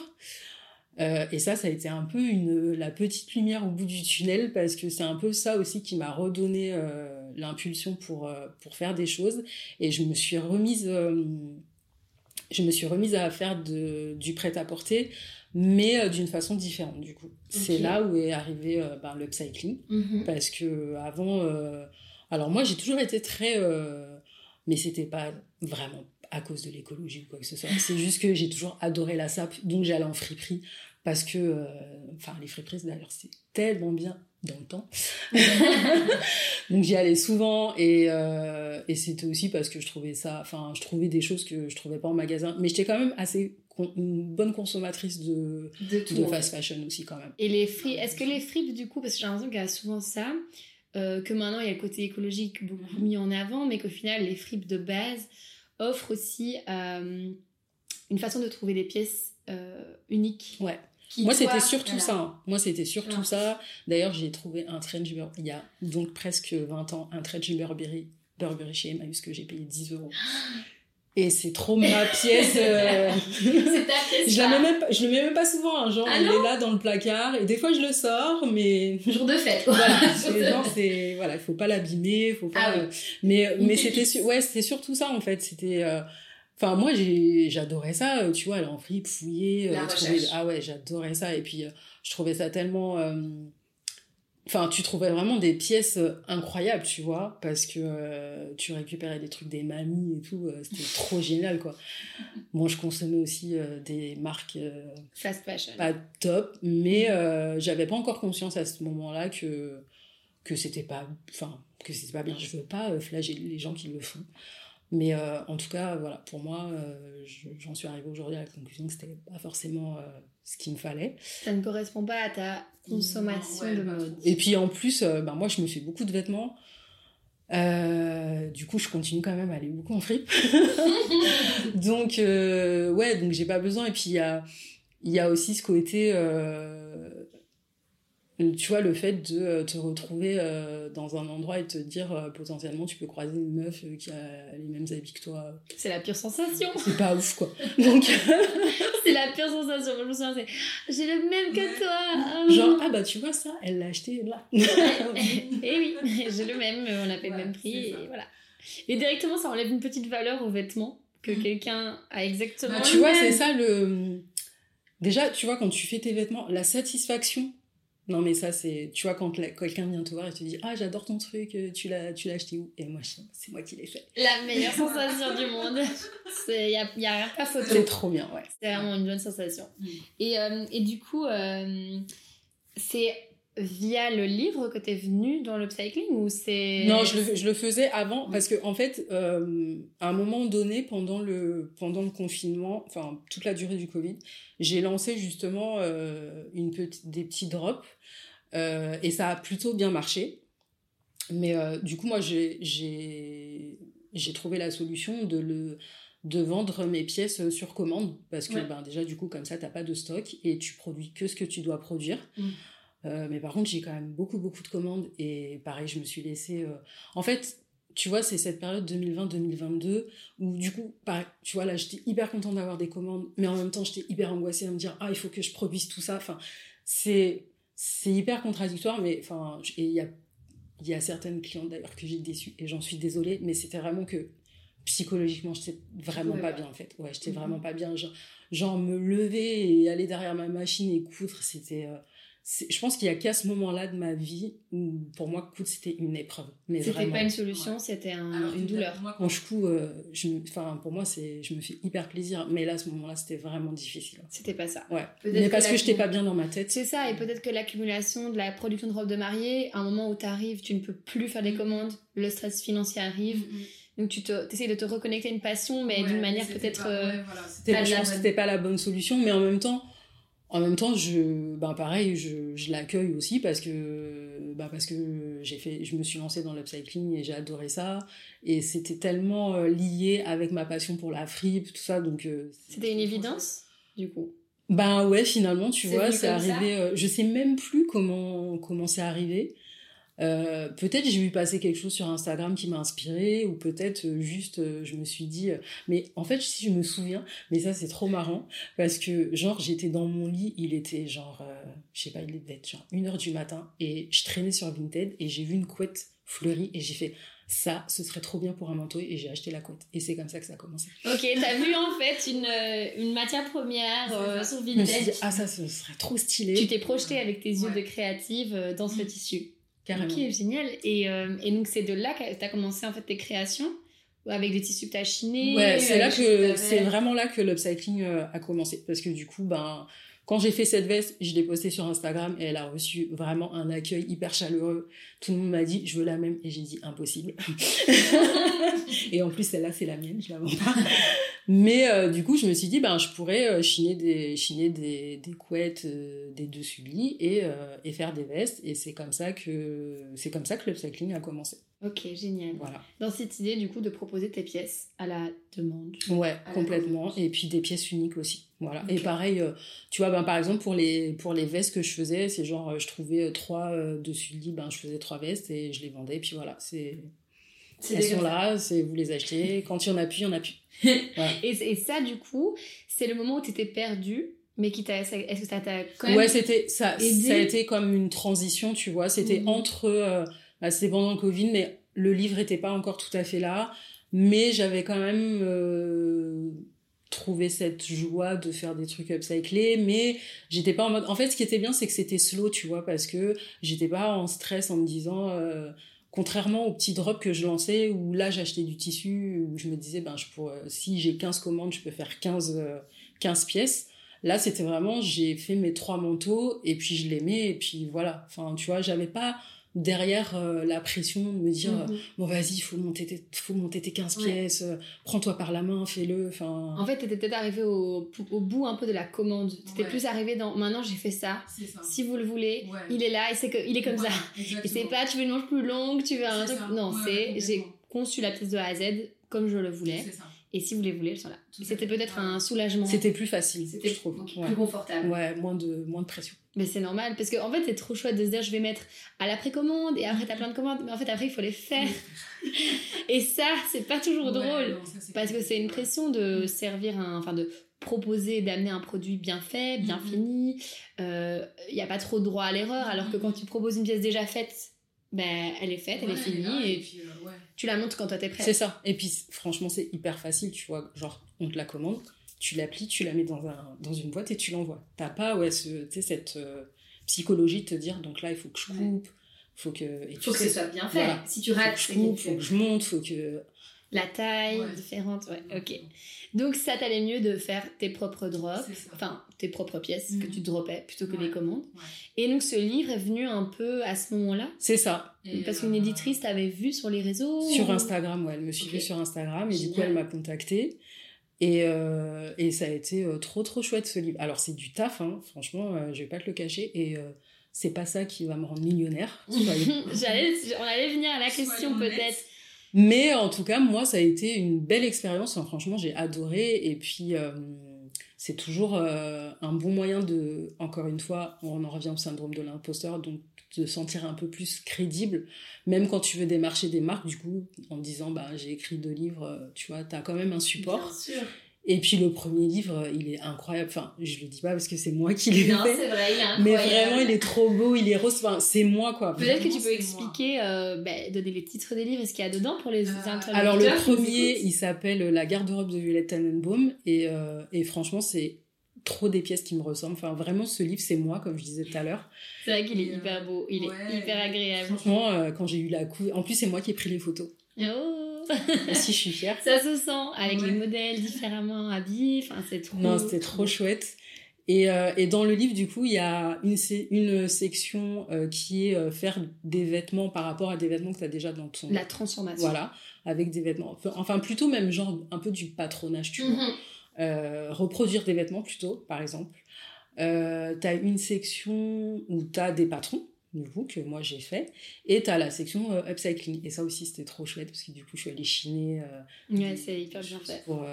Euh, et ça, ça a été un peu une, la petite lumière au bout du tunnel parce que c'est un peu ça aussi qui m'a redonné euh, l'impulsion pour, euh, pour faire des choses. Et je me suis remise, je me suis remise à faire de, du prêt-à-porter, mais d'une façon différente du coup. C'est là où est arrivé ben, l'upcycling. Mm Parce que avant, alors moi j'ai toujours été très. Mais c'était pas vraiment à cause de l'écologie ou quoi que ce soit. C'est juste que j'ai toujours adoré la sape, donc j'allais en friperie parce que, euh, enfin, les friperies d'ailleurs, c'est tellement bien dans le temps. [LAUGHS] Donc j'y allais souvent et, euh, et c'était aussi parce que je trouvais ça, enfin, je trouvais des choses que je trouvais pas en magasin. Mais j'étais quand même assez une bonne consommatrice de, de, fast fashion aussi quand même. Et les fripes, est-ce que les fripes du coup, parce que j'ai l'impression qu'il y a souvent ça, euh, que maintenant il y a le côté écologique beaucoup mhm. mis en avant, mais qu'au final les fripes de base offrent aussi une façon de trouver des pièces uniques. Ouais. Moi, c'était surtout ça. Hein. Moi, c'était surtout ça. D'ailleurs, j'ai trouvé un trench il y a donc presque 20 ans, un trench Burberry, Burberry chez Emmaüs que j'ai payé 10 euros. [GASPS] Et c'est trop ma pièce. Euh... [LAUGHS] c'est ta pièce. Je, la mets même pas, je le mets même pas souvent. Hein. Genre, ah il est là dans le placard. Et des fois, je le sors, mais. Jour de fête. Voilà. [LAUGHS] c'est, voilà, il faut pas l'abîmer. Faut pas. Ah mais, mais c'était, ouais, c'était surtout ça, en fait. C'était, euh, Enfin, moi, j'adorais ça, euh, tu vois, aller en fripe, fouiller. Euh, trouver... Ah ouais, j'adorais ça. Et puis, euh, je trouvais ça tellement. Enfin, tu trouvais vraiment des pièces incroyables, tu vois, parce que tu récupérais des trucs des mamies et tout. C'était [LAUGHS] trop génial, quoi. Moi, je consommais aussi des marques. Fast fashion. Pas top, mais j'avais pas encore conscience à ce moment-là que que c'était pas enfin que c'était pas bien je veux pas flageller les gens qui le font mais euh, en tout cas, voilà, pour moi, euh, j'en suis arrivée aujourd'hui à la conclusion que c'était pas forcément euh, ce qu'il me fallait. Ça ne correspond pas à ta consommation de mode. Et puis en plus, ben, moi, je me fais beaucoup de vêtements. du coup, je continue quand même à aller beaucoup en fripe. [LAUGHS] donc, ouais, donc j'ai pas besoin. Et puis, il y a, y a aussi ce côté tu vois, le fait de euh, te retrouver euh, dans un endroit et te dire euh, potentiellement tu peux croiser une meuf qui a les mêmes habits que toi. C'est la pire sensation. C'est pas ouf quoi. [LAUGHS] Donc [LAUGHS] c'est la pire sensation. Je me souviens, c'est j'ai le même que toi. Genre ah bah tu vois ça, elle l'a acheté là. [LAUGHS] et eh oui, j'ai le même, on a fait le même prix et voilà. Et directement ça enlève une petite valeur aux vêtements que mm. quelqu'un a exactement. Bah, tu vois, c'est ça le. Déjà, tu vois, quand tu fais tes vêtements, la satisfaction non, mais ça, c'est. Tu vois, quand quelqu'un vient te voir et te dit Ah, j'adore ton truc, euh, tu l'as, tu l'as acheté où? Et moi, c'est moi qui l'ai fait. La meilleure sensation du monde. [LAUGHS] Il n'y a, y a rien pas photo. C'est trop bien, ouais. C'est vraiment une bonne sensation. Mm. Et, euh, et du coup, euh, c'est via le livre que tu es venu dans l'upcycling ou c'est Non, je le, je le, faisais avant parce que en fait, euh, à un moment donné, pendant le pendant le confinement, enfin toute la durée du Covid, j'ai lancé justement euh, une petite des petits drops euh, et ça a plutôt bien marché. Mais du coup, moi, j'ai j'ai trouvé la solution de le de vendre mes pièces sur commande parce que ben déjà du coup comme ça t'as pas de stock et tu produis que ce que tu dois produire. Mm. Euh, mais par contre, j'ai quand même beaucoup, beaucoup de commandes. Et pareil, je me suis laissée. Euh, en fait, tu vois, c'est cette période 2020-2022 où, du coup, tu vois, là, j'étais hyper contente d'avoir des commandes, mais en même temps, j'étais hyper angoissée à me dire, ah, il faut que je produise tout ça. Enfin, c'est, c'est hyper contradictoire, mais enfin, il y a, y a certaines clientes d'ailleurs que j'ai déçues, et j'en suis désolée, mais c'était vraiment que psychologiquement, j'étais vraiment pas bien, en fait. Ouais, j'étais mm-hmm. vraiment pas bien. Genre, genre, me lever et aller derrière ma machine et coudre, c'était. Euh, je pense qu'il y a qu'à ce moment-là de ma vie où pour moi coude c'était une épreuve. Mais c'était pas une solution c'était une douleur. quand je couds je enfin pour moi c'est je me fais hyper plaisir. Mais là à ce moment-là c'était vraiment difficile. C'était pas ça. Ouais. Mais parce que, je j'étais pas bien dans ma tête. C'est ça et peut-être que l'accumulation de la production de robe de mariée à un moment où tu arrives tu ne peux plus faire des mm. commandes le stress financier arrive. Mm, mm. Donc tu essaies de te reconnecter à une passion, mais d'une manière peut-être... Euh, c'était pas la bonne solution, mais en même temps, en même temps, je, ben pareil, je, je l'accueille aussi parce que, ben parce que j'ai fait, je me suis lancée dans l'upcycling et j'ai adoré ça. Et c'était tellement euh, lié avec ma passion pour la fripe, tout ça. Donc, euh, c'était une évidence, du coup? Ben ouais, finalement, tu vois, c'est arrivé. Euh, je sais même plus comment comment c'est arrivé. Euh, peut-être j'ai vu passer quelque chose sur Instagram qui m'a inspiré ou peut-être euh, juste euh, je me suis dit mais en fait si je me souviens mais ça c'est trop marrant parce que genre j'étais dans mon lit il était genre je sais pas il devait être genre une heure du matin et je traînais sur Vinted et j'ai vu une couette fleurie et j'ai fait ça, ce serait trop bien pour un manteau et j'ai acheté la couette. Et c'est comme ça que ça a commencé. Ok, t'as vu en fait une, une matière première sur Vinted. Je me suis dit, ah ça, ce serait trop stylé. Tu t'es projeté avec tes yeux de créative dans ce tissu. Ok, génial. Et, euh, et donc, c'est de là que tu as commencé en fait tes créations avec des tissus que tu as chinés Ouais, c'est là que, c'est vraiment là que l'upcycling euh, a commencé. Parce que du coup, ben, quand j'ai fait cette veste, je l'ai postée sur Instagram et elle a reçu vraiment un accueil hyper chaleureux. Tout le monde m'a dit, je veux la même. Et j'ai dit, impossible. [LAUGHS] et en plus, celle-là, c'est la mienne, je la vends pas. Mais euh, du coup, je me suis dit, ben, je pourrais euh, chiner des, chiner des, des couettes, euh, des dessus de lit et, et faire des vestes. Et c'est comme ça que, c'est comme ça que l'upcycling a commencé. Ok, génial. Voilà. Dans cette idée, du coup, de proposer tes pièces à la demande. Ouais, complètement. Et puis des pièces uniques aussi. Voilà. Et pareil, tu vois, ben, par exemple, pour les, pour les vestes que je faisais, c'est genre, je trouvais trois dessus de lit, ben, je faisais trois vestes et je les vendais. Et puis voilà, c'est, elles sont là, vous les achetez. [LAUGHS] Quand il y en a plus, il y en a plus. et, ça, du coup, c'est le moment où tu étais perdu, mais qui t'a. Est-ce que ça t'a quand même. Ouais, c'était, ça, ça a été comme une transition, tu vois. C'était mhm. entre. Euh, bah, c'était pendant le Covid, mais le livre n'était pas encore tout à fait là. Mais j'avais quand même. Euh, trouvé cette joie de faire des trucs upcyclés mais j'étais pas en mode en fait ce qui était bien c'est que c'était slow tu vois parce que j'étais pas en stress en me disant euh, Contrairement aux petits drops que je lançais, où là j'achetais du tissu, où je me disais, ben, si j'ai 15 commandes, je peux faire 15, 15 euh, pièces. Là, c'était vraiment, j'ai fait mes trois manteaux, et puis je les mets, et puis voilà. Enfin, tu vois, j'avais pas derrière euh, la pression de me dire mhm. bon vas-y il faut monter tes, faut monter tes 15 pièces euh, prends-toi par la main fais-le enfin. En fait t'étais peut-être arrivé au, au, bout un peu de la commande. T'étais plus arrivé dans maintenant j'ai fait ça. si vous le voulez il est là et c'est que il est comme ça. Et c'est pas tu veux une manche plus longue tu veux un truc. non c'est j'ai conçu la pièce de A à Z comme je le voulais et si vous les voulez, elles sont là. C'était peut-être un soulagement. C'était plus facile, c'était je trouve. Plus confortable. Ouais, moins de, moins de pression. Mais c'est normal, parce qu'en en fait, c'est trop chouette de se dire, je vais mettre à la précommande, et après, t'as plein de commandes, mais en fait, après, il faut les faire. [LAUGHS] et ça, c'est pas toujours drôle, parce que c'est une pression de servir un, enfin, de proposer d'amener un produit bien fait, bien mm-hmm. fini. Il euh, n'y a pas trop de droit à l'erreur, alors que quand tu proposes une pièce déjà faite, ben, elle est faite, elle est finie, et, puis, euh, tu la montres quand toi t'es prêt. C'est ça. Et puis, franchement, c'est hyper facile, tu vois. Genre, on te la commande, tu l'applies, tu la mets dans, un, dans une boîte et tu l'envoies. T'as pas, ouais, ce, cette euh, psychologie de te dire, donc là, il faut que je coupe, faut que. Et faut que ce soit bien fait. Si tu rates, faut que je coupe, faut que je monte, faut que. La taille différente, ouais, ok. Donc ça t'allait mieux de faire tes propres drops, enfin tes propres pièces que mhm. tu droppais plutôt que les commandes. Et donc ce livre est venu un peu à ce moment-là. C'est ça. Parce qu'une euh, éditrice t'avait vu sur les réseaux. Sur Instagram, ouais, elle me suivait sur Instagram et du coup elle m'a contactée. Et, euh, et ça a été euh, trop trop chouette ce livre. Alors c'est du taf, hein, franchement, je vais pas te le cacher. Et c'est pas ça qui va me rendre millionnaire. [LAUGHS] J'allais, on allait venir à la question peut-être. Mais en tout cas, moi, ça a été une belle expérience. franchement, j'ai adoré. Et puis, euh, c'est toujours euh, un bon moyen de, encore une fois, on en revient au syndrome de l'imposteur, donc de sentir un peu plus crédible, même quand tu veux démarcher des marques, du coup, en disant, bah, j'ai écrit deux livres, euh, tu vois, tu as quand même un support. Et puis le premier livre, il est incroyable. Enfin, je le dis pas parce que c'est moi qui l'ai fait. Non, c'est vrai, il est incroyable. Mais vraiment, il est trop beau, il est rose. Enfin, c'est moi, quoi. Peut-être que tu peux expliquer, euh, bah, donner les titres des livres, ce qu'il y a dedans pour les euh, Alors, le premier, il s'appelle La garde-robe de Violette Tannenbaum. Et, euh, et franchement, c'est trop des pièces qui me ressemblent. Enfin, vraiment, ce livre, c'est moi, comme je disais tout à l'heure. C'est vrai qu'il est hyper beau, il est hyper agréable. Franchement, euh, quand j'ai eu la couve, en plus, c'est moi qui ai pris les photos. Oh [LAUGHS] Si, je suis fière. Ça se sent, avec les modèles différemment habillés, enfin, c'est trop... Non, c'était trop chouette. Et, euh, et, dans le livre, du coup, il y a une, une section euh, qui est faire des vêtements par rapport à des vêtements que tu as déjà dans ton... La transformation. Voilà, avec des vêtements. Enfin, plutôt même genre un peu du patronage, tu vois. Mhm. Euh, reproduire des vêtements plutôt, par exemple. Euh, tu as une section où tu as des patrons, du coup, que moi j'ai fait, et tu as la section euh, upcycling. Et ça aussi, c'était trop chouette, parce que du coup, je suis allée chiner. ouais, c'est hyper bien fait. Pour,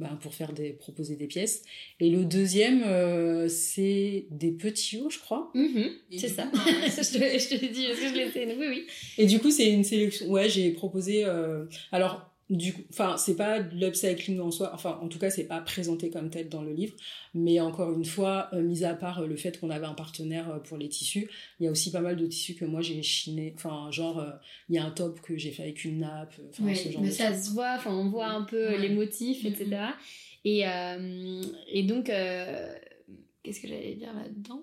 ben, pour faire des, proposer des pièces. Et le deuxième, c'est des petits hauts, je crois. Mhm, c'est ça. [LAUGHS] je, te, je te dis, parce que je l'ai Oui, oui. Et du coup, c'est une sélection. Ouais, j'ai proposé. alors, du enfin c'est pas l'upcycling en soi enfin en tout cas c'est pas présenté comme tel dans le livre. Mais encore une fois euh, mis à part euh, le fait qu'on avait un partenaire euh, pour les tissus il y a aussi pas mal de tissus que moi j'ai chiné. Enfin genre il y a un top que j'ai fait avec une nappe oui, mais ça se voit enfin on voit un peu les motifs etc et, et donc Qu'est-ce que j'allais dire là-dedans?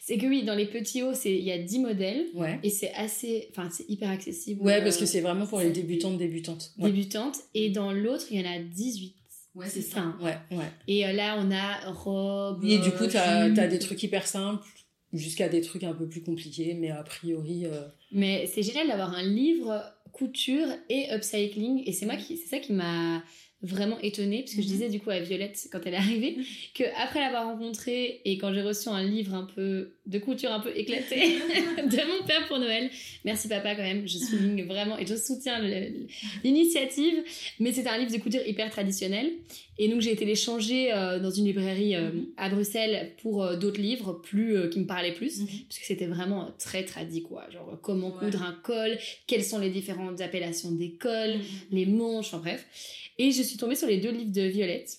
C'est que oui, dans les petits hauts, il y a 10 modèles. Ouais. Et c'est assez. Enfin, c'est hyper accessible. Ouais, parce que c'est vraiment pour les débutantes, débutantes. Débutantes. Et dans l'autre, il y en a 18. Ouais, c'est ça. Ouais, ouais. Et euh, là, on a robe. Et du coup, tu as, des trucs hyper simples jusqu'à des trucs un peu plus compliqués, mais a priori. Euh, mais c'est génial d'avoir un livre couture et upcycling. Et c'est moi qui. C'est ça qui m'a vraiment étonnée parce que je mhm. disais du coup à Violette quand elle est arrivée [LAUGHS] que après l'avoir rencontrée et quand j'ai reçu un livre un peu de couture un peu éclaté [LAUGHS] de mon père pour Noël merci papa quand même je souligne vraiment et je soutiens l'initiative mais c'est un livre de couture hyper traditionnel et donc j'ai été les changer euh, dans une librairie euh, mhm. à Bruxelles pour euh, d'autres livres plus qui me parlaient plus parce que c'était vraiment très tradit quoi genre comment coudre un col quelles sont les différentes appellations des cols les manches enfin bref et je suis tombée sur les deux livres de Violette.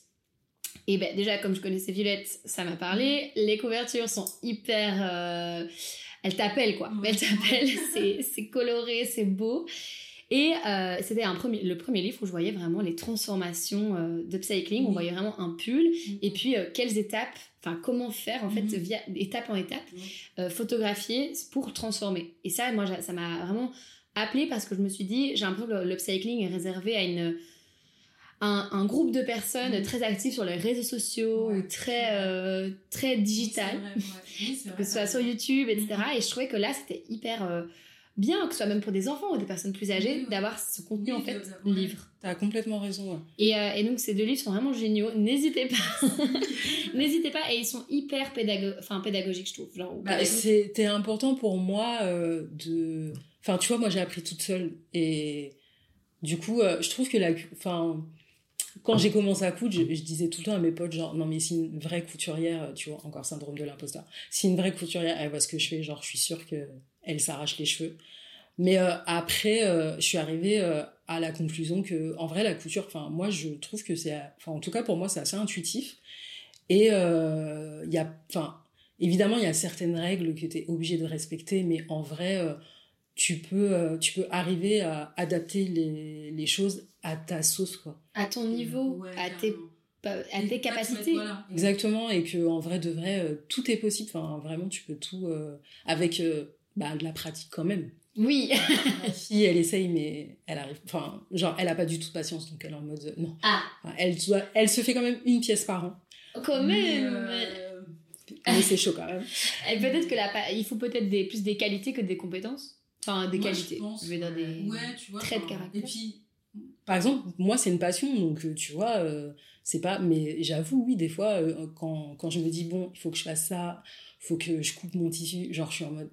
Et ben déjà, comme je connaissais Violette, ça m'a parlé. Les couvertures sont hyper... Elles t'appellent, quoi. Elles t'appellent, [LAUGHS] c'est coloré, c'est beau. Et euh, c'était un premier, le premier livre où je voyais vraiment les transformations euh, d'upcycling. On voyait vraiment un pull. Mm-hmm. Et puis, euh, quelles étapes, enfin, comment faire, en fait, via, étape en étape, euh, photographier pour transformer. Et ça, moi, ça m'a vraiment appelé parce que je me suis dit, j'ai l'impression que l'upcycling est réservé à une un, groupe de personnes mm. très actifs sur les réseaux sociaux ou très, euh, très digital, [LAUGHS] que ce soit sur YouTube, etc. Et je trouvais que là, c'était hyper euh, bien, que ce soit même pour des enfants ou des personnes plus âgées, d'avoir ce contenu en fait livre. T'as complètement raison. Et, euh, et, donc ces deux livres sont vraiment géniaux. N'hésitez pas, [LAUGHS] n'hésitez pas. Et ils sont hyper pédago enfin, pédagogiques, je trouve. Bah, C'était important pour moi de. Enfin, tu vois, moi j'ai appris toute seule et du coup, je trouve que la, enfin, quand j'ai commencé à coudre, je, disais tout le temps à mes potes, genre, non, mais si une vraie couturière, tu vois, encore syndrome de l'imposteur, si une vraie couturière, elle voit ce que je fais, genre, je suis sûre qu'elle s'arrache les cheveux. Mais euh, après, euh, je suis arrivée euh, à la conclusion que, en vrai, la couture, enfin, moi, je trouve que c'est, enfin, en tout cas, pour moi, c'est assez intuitif. Et il y a, enfin, évidemment, il y a certaines règles que tu es obligé de respecter, mais en vrai, tu peux, euh, tu peux arriver à adapter les, les, choses à ta sauce, quoi. À ton niveau, à, tes, à tes capacités. Exactement, et que en vrai de vrai, euh, tout est possible. Enfin, vraiment, tu peux tout euh, avec bah, de la pratique quand même. Oui. [LAUGHS] Ma fille, elle essaye, mais elle arrive. Enfin, genre, elle a pas du tout de patience, donc elle est en mode non. Ah. elle, doit, elle se fait quand même une pièce par an. Quand même. Mais c'est chaud quand même. [LAUGHS] peut-être que la, il faut peut-être des, plus des qualités que des compétences. Enfin, des qualités. Je, vais dire des traits de caractère. Et puis, par exemple, moi, c'est une passion, donc euh, tu vois, euh, c'est pas. Mais j'avoue, oui, des fois, euh, quand, quand je me dis, bon, il faut que je fasse ça, il faut que je coupe mon tissu, genre, je suis en mode,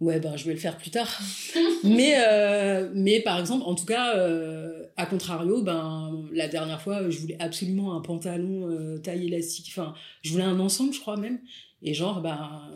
ouais, ben, je vais le faire plus tard. [LAUGHS] mais, mais par exemple, en tout cas, à contrario, ben, la dernière fois, je voulais absolument un pantalon taille élastique, enfin, je voulais un ensemble, je crois même. Et genre, ben,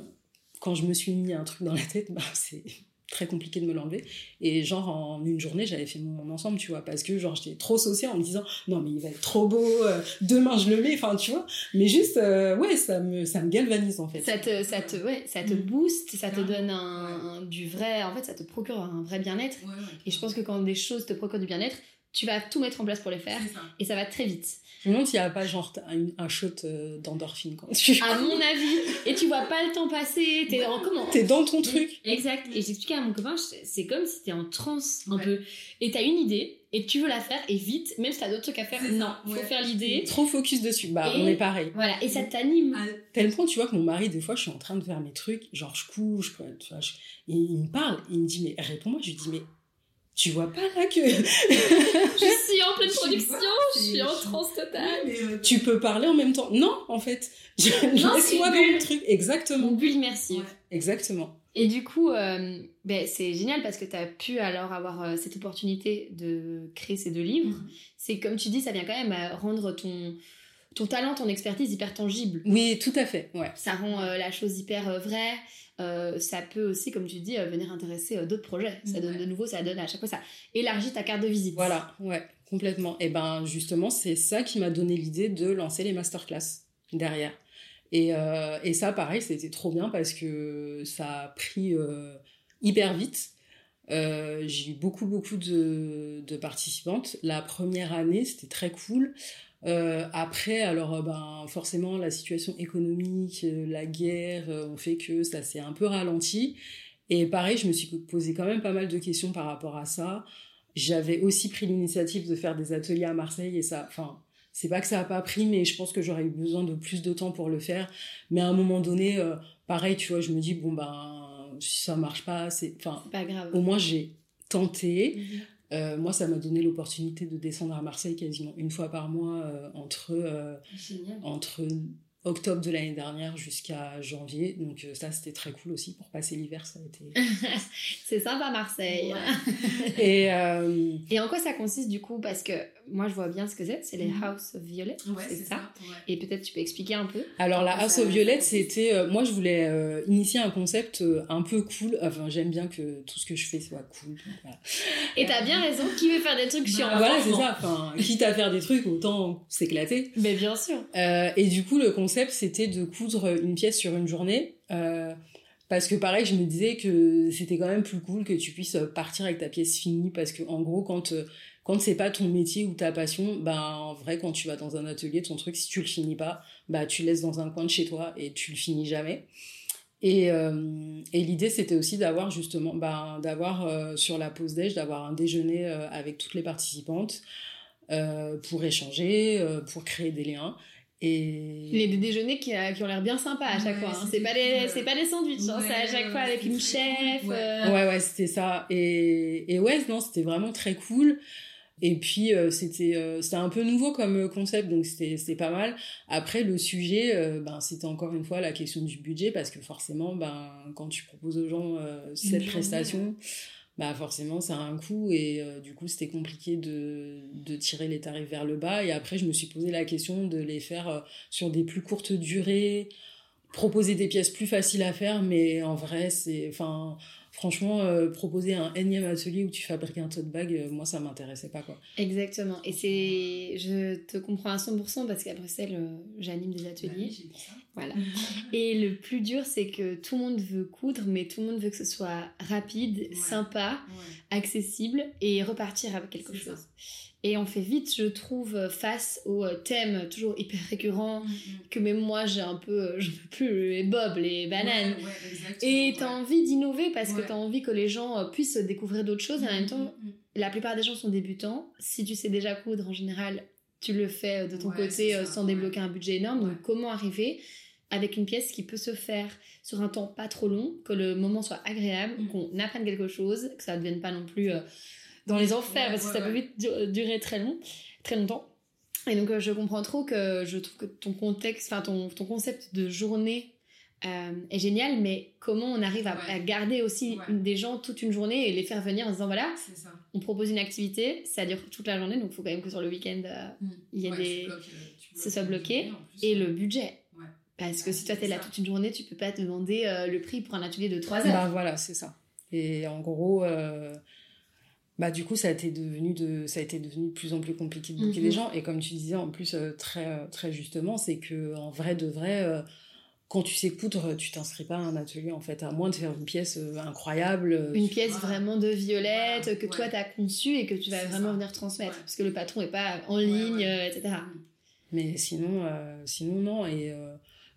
quand je me suis mis un truc dans la tête, ben, c'est très compliqué de me l'enlever. Et genre, en une journée, j'avais fait mon, ensemble, tu vois, parce que genre, j'étais trop saucée en me disant, non, mais il va être trop beau, euh, demain je le mets, enfin, tu vois. Mais juste, euh, ouais, ça me, ça me galvanise, en fait. Ça te, ça te, ouais, ça te mm. booste, ça te donne un, du vrai, en fait, ça te procure un vrai bien-être. Et je pense que quand des choses te procurent du bien-être, tu vas tout mettre en place pour les faire et ça va très vite. Je me demande s'il n'y a pas genre un, shot euh, d'endorphine quand [LAUGHS] tu. À mon avis. Et tu vois pas le temps passer. T'es dans comment T'es dans ton truc. Exact. Et j'expliquais à mon copain, c'est comme si t'es en transe un peu. Et t'as une idée et tu veux la faire et vite, même si t'as d'autres trucs à faire. Non, faut faire l'idée. Trop focus dessus. Bah, on est pareil. Voilà. Et ça t'anime. À tel point, tu vois que mon mari, des fois, je suis en train de faire mes trucs, genre je couche, tu vois, il me parle, il me dit mais réponds-moi. Je lui dis mais tu vois pas là que [LAUGHS] je suis en pleine production, je suis en transe totale. Euh, tu peux parler en même temps. Non, en fait, [LAUGHS] je laisse-moi dans le truc. Exactement. Une bulle immersive. Exactement. Et du coup, euh, ben, c'est génial parce que tu as pu alors avoir euh, cette opportunité de créer ces deux livres. Mhm. C'est comme tu dis, ça vient quand même à rendre ton, ton talent, ton expertise hyper tangible. Oui, tout à fait. Ouais. Ça rend la chose hyper vraie. Euh, ça peut aussi, comme tu dis, euh, venir intéresser euh, d'autres projets. Ça donne de nouveau, ça donne à chaque fois, ça élargit ta carte de visite. Voilà, ouais, complètement. Et ben justement, c'est ça qui m'a donné l'idée de lancer les masterclass derrière. Et, et ça, pareil, c'était trop bien parce que ça a pris hyper vite. j'ai eu beaucoup, beaucoup de, de, participantes. La première année, c'était très cool. Euh, après, alors euh, ben forcément la situation économique, euh, la guerre ont fait que ça s'est un peu ralenti. Et pareil, je me suis posé quand même pas mal de questions par rapport à ça. J'avais aussi pris l'initiative de faire des ateliers à Marseille et ça, enfin, c'est pas que ça a pas pris, mais je pense que j'aurais eu besoin de plus de temps pour le faire. Mais à un moment donné, pareil, tu vois, je me dis bon ben si ça marche pas, c'est, enfin, pas grave. Au moins j'ai tenté. Mhm. Euh, moi, ça m'a donné l'opportunité de descendre à Marseille quasiment une fois par mois euh, entre, euh, entre octobre de l'année dernière jusqu'à janvier. Donc ça, c'était très cool aussi pour passer l'hiver. Ça a été... [LAUGHS] c'est sympa Marseille. [LAUGHS] et, et en quoi ça consiste du coup? Parce que moi, je vois bien ce que c'est. C'est les mhm. House of Violet. c'est ça? Et peut-être tu peux expliquer un peu. Alors, la House of Violet, c'était. Euh, moi, je voulais euh, initier un concept euh, un peu cool. Enfin, j'aime bien que tout ce que je fais soit cool. Voilà. Et t'as bien raison. Qui veut faire des trucs chiants? bah, Voilà, c'est ça. Enfin, quitte à faire des trucs, autant s'éclater. Mais bien sûr. et du coup, le concept, c'était de coudre une pièce sur une journée. Parce que pareil, je me disais que c'était quand même plus cool que tu puisses partir avec ta pièce finie. Parce que en gros, quand quand c'est pas ton métier ou ta passion, ben en vrai quand tu vas dans un atelier, ton truc si tu le finis pas, bah tu le laisses dans un coin de chez toi et tu le finis jamais. Et, euh, et l'idée c'était aussi d'avoir justement ben, d'avoir euh, sur la pause déj d'avoir un déjeuner euh, avec toutes les participantes pour échanger, pour créer des liens. Et... Les des déjeuners qui, qui ont l'air bien sympas à chaque fois. Hein. C'est pas, les, c'est pas des sandwichs, hein. c'est à chaque fois avec une chef. Ouais, ouais, c'était ça. Et, et ouais, non, c'était vraiment très cool. Et puis euh, c'était euh, c'était un peu nouveau comme euh, concept donc c'était c'était pas mal. Après le sujet ben c'était encore une fois la question du budget parce que forcément ben quand tu proposes aux gens cette prestation bah forcément ça a un coût et du coup c'était compliqué de, tirer les tarifs vers le bas. Et après je me suis posé la question de les faire sur des plus courtes durées proposer des pièces plus faciles à faire mais en vrai c'est enfin franchement, euh, proposer un énième atelier où tu fabriques un tote bag, euh, moi, ça m'intéressait pas, quoi. Exactement. Et c'est, je te comprends à 100% parce qu'à Bruxelles, euh, j'anime des ateliers. voilà. [LAUGHS] Et le plus dur, c'est que tout le monde veut coudre, mais tout le monde veut que ce soit rapide, sympa, accessible et repartir avec quelque chose. Et on fait vite, je trouve, face au thème toujours hyper récurrent, mm, mm. que même moi j'ai un peu, euh, je peux plus, les bobs, les bananes. et t'as envie d'innover parce que t'as envie que les gens euh, puissent découvrir d'autres choses. Et en même mm, temps, la plupart des gens sont débutants. Si tu sais déjà coudre, en général, tu le fais euh, de ton côté sans débloquer un budget énorme. Donc comment arriver avec une pièce qui peut se faire sur un temps pas trop long, que le moment soit agréable, qu'on apprenne quelque chose, que ça ne devienne pas non plus dans les enfers parce que ça peut vite durer très long, très longtemps. Et donc euh, je comprends trop que je trouve que ton contexte, enfin ton, ton concept de journée euh, est génial, mais comment on arrive à, garder aussi des gens toute une journée et les faire venir en disant voilà, on propose une activité, ça dure toute la journée, donc il faut quand même que sur le week-end euh, mm. il y ait des, ce soit bloqué et le budget. Parce que si toi t'es là toute une journée, tu peux pas te demander le prix pour un atelier de 3 heures. Bah voilà, c'est ça. Et en gros, bah du coup ça a été devenu de ça a été devenu de plus en plus compliqué de booker les mhm. gens et comme tu disais en plus euh, très euh, très justement c'est que en vrai de vrai euh, quand tu sais coudre, tu t'inscris pas à un atelier en fait, à moins de faire une pièce euh, incroyable. Une pièce vraiment de violette que toi tu as conçue et que tu vas vraiment venir transmettre. Parce que le patron est pas en ligne, etc. Mais sinon, sinon non. Et,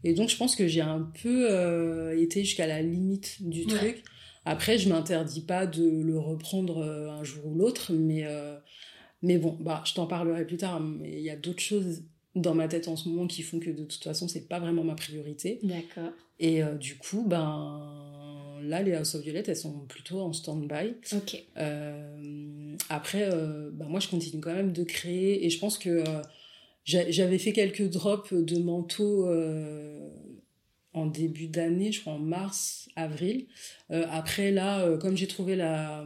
et donc je pense que j'ai un peu été jusqu'à la limite du truc. Après, je m'interdis pas de le reprendre un jour ou l'autre, mais mais bon, bah, je t'en parlerai plus tard, mais il y a d'autres choses dans ma tête en ce moment qui font que de toute façon, c'est pas vraiment ma priorité. D'accord. Et euh, du coup, ben là, les House of Violet, elles sont plutôt en stand-by. Ok. Euh, après, euh, ben, moi, je continue quand même de créer et je pense que j'avais fait quelques drops de manteaux en début d'année, je crois en mars, avril. Euh, après là, euh, comme j'ai trouvé la,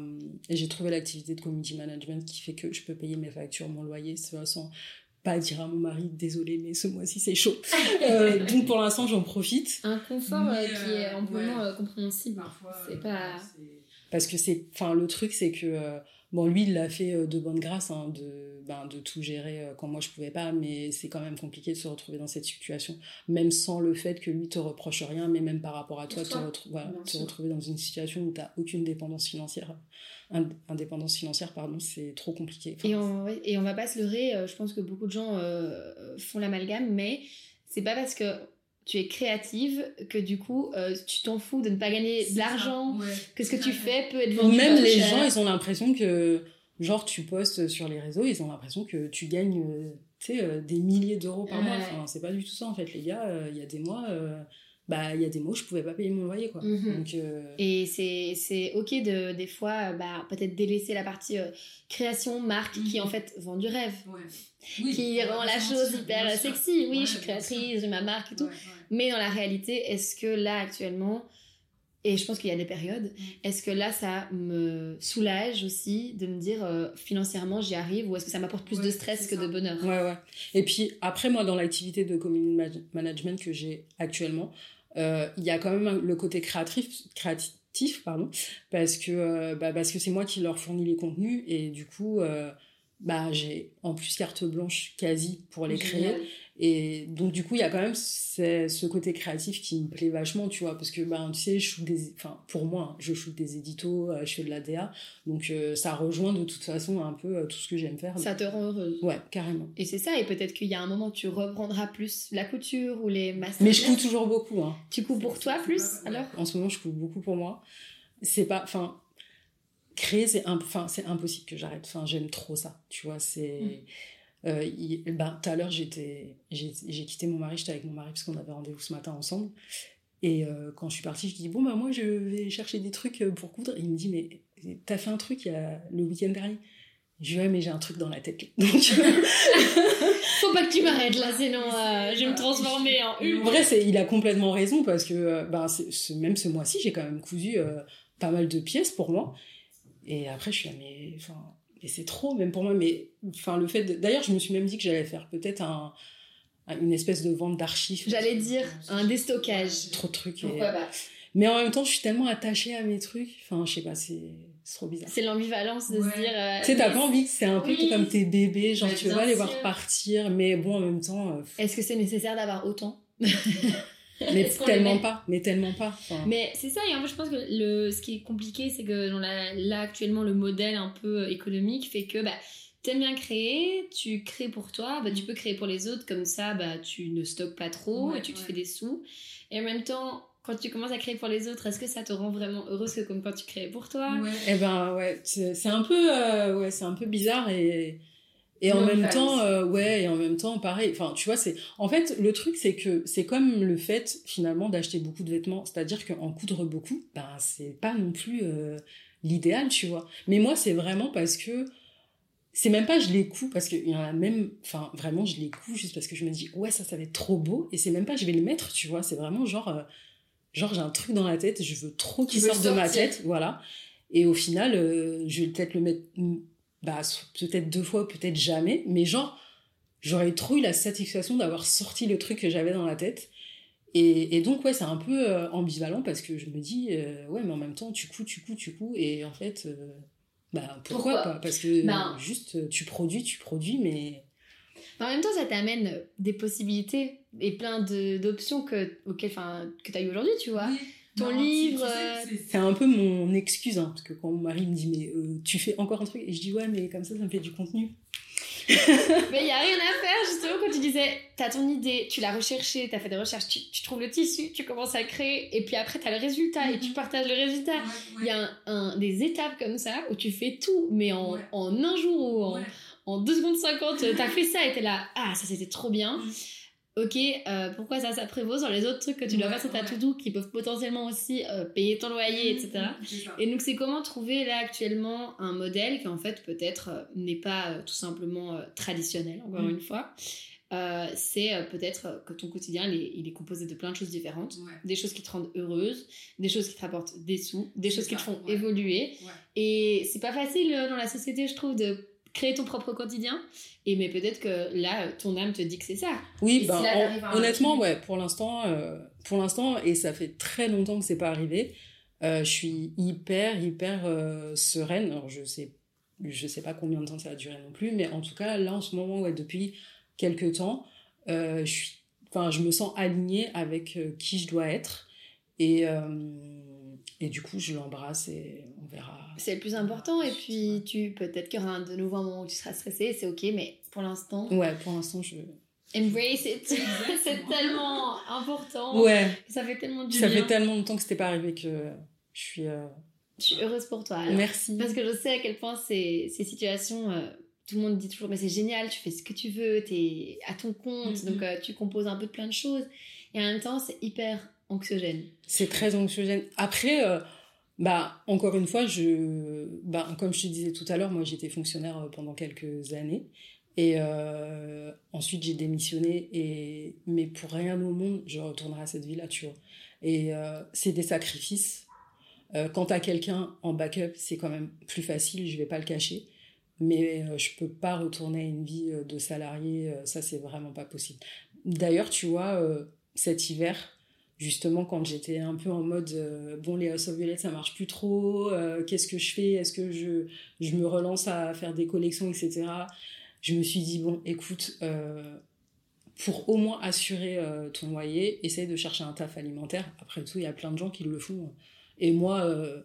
j'ai trouvé l'activité de community management qui fait que je peux payer mes factures, mon loyer, sans pas dire à mon mari désolé mais ce mois-ci c'est chaud. [LAUGHS] Euh, donc pour l'instant j'en profite. Un confort qui est amplement compréhensible. C'est pas. Parce que c'est, enfin le truc c'est que Bon, lui, il l'a fait euh, de bonne grâce, hein, de, ben, de tout gérer euh, quand moi je pouvais pas, mais c'est quand même compliqué de se retrouver dans cette situation, même sans le fait que lui te reproche rien, mais même par rapport à toi, te, retrouver dans une situation où tu n'as aucune dépendance financière, indépendance financière, pardon, c'est trop compliqué. et, on, et on va pas se leurrer, euh, je pense que beaucoup de gens font l'amalgame, mais c'est pas parce que tu es créative, que du coup, euh, tu t'en fous de ne pas gagner de l'argent, que ce que tu fais peut être vendu. Ou même les gens, ils ont l'impression que, genre, tu postes sur les réseaux, ils ont l'impression que tu gagnes, euh, tu sais, euh, des milliers d'euros par mois. Enfin, c'est pas du tout ça, en fait, les gars. Il y a des mois, bah il y a des mois où je pouvais pas payer mon loyer quoi mhm. Donc, et c'est c'est ok de des fois bah peut-être délaisser la partie création marque qui mhm. en fait vend du rêve qui rend la chose hyper sexy. Oui, je suis créatrice, j'ai ma marque et tout. Mais dans la réalité, est-ce que là, actuellement, et je pense qu'il y a des périodes, mm. est-ce que là, ça me soulage aussi de me dire euh, financièrement, j'y arrive ou est-ce que ça m'apporte plus de stress que de bonheur? Ouais, ouais. Et puis après, moi, dans l'activité de community management que j'ai actuellement, euh, il y a quand même le côté créatif, créatif pardon, parce que euh, bah, parce que c'est moi qui leur fournis les contenus et du coup bah j'ai en plus carte blanche quasi pour les créer et donc du coup il y a quand même ce côté créatif qui me plaît vachement tu vois parce que ben tu sais je shoot des enfin pour moi hein, je shoot des éditos euh, je fais de la DA donc euh, ça rejoint de toute façon un peu euh, tout ce que j'aime faire ça te rend heureuse ouais carrément et c'est ça et peut-être qu'il y a un moment où tu reprendras plus la couture ou les masters mais je couds toujours beaucoup hein. tu couds pour toi plus alors? En ce moment je couds beaucoup pour moi c'est pas enfin créer, c'est c'est impossible que j'arrête. Enfin, j'aime trop ça, tu vois. C'est. Mm. Euh, ben, tout à l'heure, j'étais, j'ai, quitté mon mari, j'étais avec mon mari parce qu'on avait rendez-vous ce matin ensemble. Et euh, quand je suis partie, je dis Bon, bah, moi, je vais chercher des trucs euh, pour coudre. Et il me dit Mais t'as fait un truc il y a, le week-end dernier? Je dis Ouais, mais j'ai un truc dans la tête. [LAUGHS] Donc. [LAUGHS] Faut pas que tu m'arrêtes là, sinon je vais me transformer en une. En vrai, c'est, il a complètement raison parce que ben, c'est, même ce mois-ci, j'ai quand même cousu pas mal de pièces pour moi. Et après, je suis là, mais enfin, et c'est trop, même pour moi. Mais enfin, le fait. D'ailleurs, je me suis même dit que j'allais faire peut-être un, une espèce de vente d'archives. J'allais dire un déstockage. Trop de trucs. Mais en même temps, je suis tellement attachée à mes trucs. Enfin, je sais pas, c'est trop bizarre. C'est l'ambivalence de se dire. Euh, tu sais, t'as pas envie que c'est un peu comme tes bébés, genre tu veux pas les voir partir, mais bon, en même temps. Euh, Est-ce que c'est nécessaire d'avoir autant? [LAUGHS] mais tellement pas mais tellement pas mais c'est ça et en fait je pense que le ce qui est compliqué c'est que dans la, là actuellement le modèle un peu économique fait que bah t'aimes bien créer tu crées pour toi bah tu peux créer pour les autres comme ça bah tu ne stockes pas trop et tu te fais des sous. Et en même temps quand tu commences à créer pour les autres, est-ce que ça te rend vraiment heureuse que comme quand tu crées pour toi? Eh ben ouais, c'est un peu euh, ouais, c'est un peu bizarre et et en même temps, euh, ouais, et en même temps, pareil. Enfin, tu vois, c'est. En fait, le truc, c'est que c'est comme le fait finalement d'acheter beaucoup de vêtements. C'est-à-dire qu'en coudre beaucoup, ben c'est pas non plus euh, l'idéal, tu vois. Mais moi, c'est vraiment parce que c'est même pas je les couds parce qu'il y en a même. Enfin, vraiment, je les couds juste parce que je me dis ouais, ça, ça va être trop beau. Et c'est même pas je vais le mettre, tu vois. C'est vraiment genre, euh, genre j'ai un truc dans la tête, je veux trop qu'il sorte de ma tête, voilà. Et au final, je vais peut-être le mettre bah, peut-être deux fois, peut-être jamais, mais genre, j'aurais trop eu la satisfaction d'avoir sorti le truc que j'avais dans la tête. Et, et donc, ouais, c'est un peu euh, ambivalent parce que je me dis, euh, ouais, mais en même temps, tu couds, tu couds, tu couds, et en fait, euh, bah, pourquoi, pas? Parce que ben juste, tu produis, tu produis, mais. En même temps, ça t'amène des possibilités et plein d'options que, auxquelles, que tu as eu aujourd'hui, tu vois. Ton livre. Euh, c'est un peu mon excuse, hein, parce que quand mon mari me dit, mais euh, tu fais encore un truc, et je dis, ouais, mais comme ça, ça me fait du contenu. [LAUGHS] [LAUGHS] mais il n'y a rien à faire, justement, quand tu disais, tu as ton idée, tu l'as recherché, tu as fait des recherches, tu, trouves le tissu, tu commences à créer, et puis après, tu as le résultat, et tu mhm. partages le résultat. Il y a un, des étapes comme ça où tu fais tout, mais en, en un jour ou en, en 2 secondes 50, tu as fait ça, et tu es là, ah, ça c'était trop bien. Mhm ok, euh, pourquoi ça, ça prévaut sur les autres trucs que tu dois faire sur ta to-do qui peuvent potentiellement aussi euh, payer ton loyer, etc. Et donc, c'est comment trouver là actuellement un modèle qui en fait peut-être euh, n'est pas tout simplement traditionnel, encore mm. une fois. c'est peut-être que ton quotidien il est, composé de plein de choses différentes, des choses qui te rendent heureuse, des choses qui te rapportent des sous, des choses qui te font évoluer. Et c'est pas facile dans la société, je trouve, de créer ton propre quotidien. Et mais peut-être que là, ton âme te dit que c'est ça. Oui, ben, honnêtement, ouais, pour l'instant, euh, pour l'instant, et ça fait très longtemps que c'est pas arrivé. Euh, je suis hyper, hyper euh, sereine. Alors, je sais, je sais pas combien de temps ça va durer non plus, mais en tout cas, là, en ce moment, ouais, depuis quelques temps, je suis, enfin, je me sens alignée avec qui je dois être. Et, et du coup, je l'embrasse et on verra. C'est le plus important. Et puis, tu peut-être qu'il y aura de nouveau un moment où tu seras stressé, c'est ok, mais pour l'instant. Ouais, pour l'instant, je. Embrace it. [LAUGHS] c'est tellement important. Ouais. Ça fait tellement du Ça fait tellement longtemps que c'était pas arrivé que je suis. Euh, je suis heureuse pour toi. Merci. Parce que je sais à quel point ces, ces situations. Euh, tout le monde dit toujours, mais c'est génial, tu fais ce que tu veux, tu es à ton compte, mm-hmm. donc euh, tu composes un peu de plein de choses. Et en même temps, c'est hyper C'est très anxiogène. Après, euh, bah, encore une fois, je, bah, comme je te disais tout à l'heure, moi j'étais fonctionnaire euh, pendant quelques années. Et euh, ensuite j'ai démissionné. Et, mais pour rien au monde, je retournerai à cette vie-là, tu vois. Et c'est des sacrifices. quand tu as quelqu'un en backup, c'est quand même plus facile, je vais pas le cacher. Mais je peux pas retourner à une vie de salarié, ça c'est vraiment pas possible. D'ailleurs, tu vois, cet hiver, justement quand j'étais un peu en mode euh, bon les House of Violet ça marche plus trop euh, qu'est-ce que je fais? Est-ce que je, me relance à faire des collections etc je me suis dit bon écoute euh, pour au moins assurer ton loyer essaye de chercher un taf alimentaire après tout il y a plein de gens qui le font et moi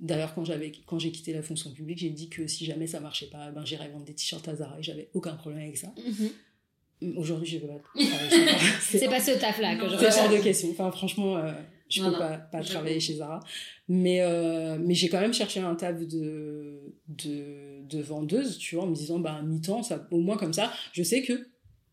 D'ailleurs, quand j'ai quitté la fonction publique, j'ai dit que si jamais ça marchait pas, ben j'irais vendre des t-shirts à Zara et j'avais aucun problème avec ça. Mm-hmm. Aujourd'hui, je veux pas. [LAUGHS] c'est pas ce taf-là que je C'est hors de question. Enfin, franchement, euh, je peux pas, pas travailler chez Zara. Mais, euh, mais j'ai quand même cherché un taf de, de, de vendeuse, tu vois, en me disant, bah, mi-temps, ça, au moins comme ça, je sais que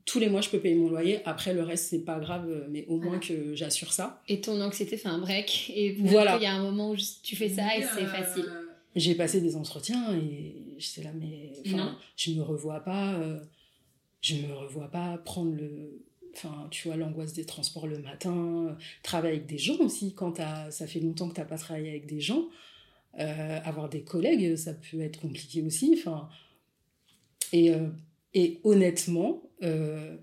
tous les mois, je peux payer mon loyer. Après, le reste, c'est pas grave, mais au moins que j'assure ça. Et ton anxiété fait un break. Et voilà. Il y a un moment où tu fais ça et c'est facile. J'ai passé des entretiens et j'étais là, mais je me revois pas je me revois pas prendre le enfin tu vois l'angoisse des transports le matin travailler avec des gens aussi quand ça fait longtemps que tu n'as pas travaillé avec des gens. Euh, avoir des collègues ça peut être compliqué aussi enfin. Et, euh, et honnêtement euh,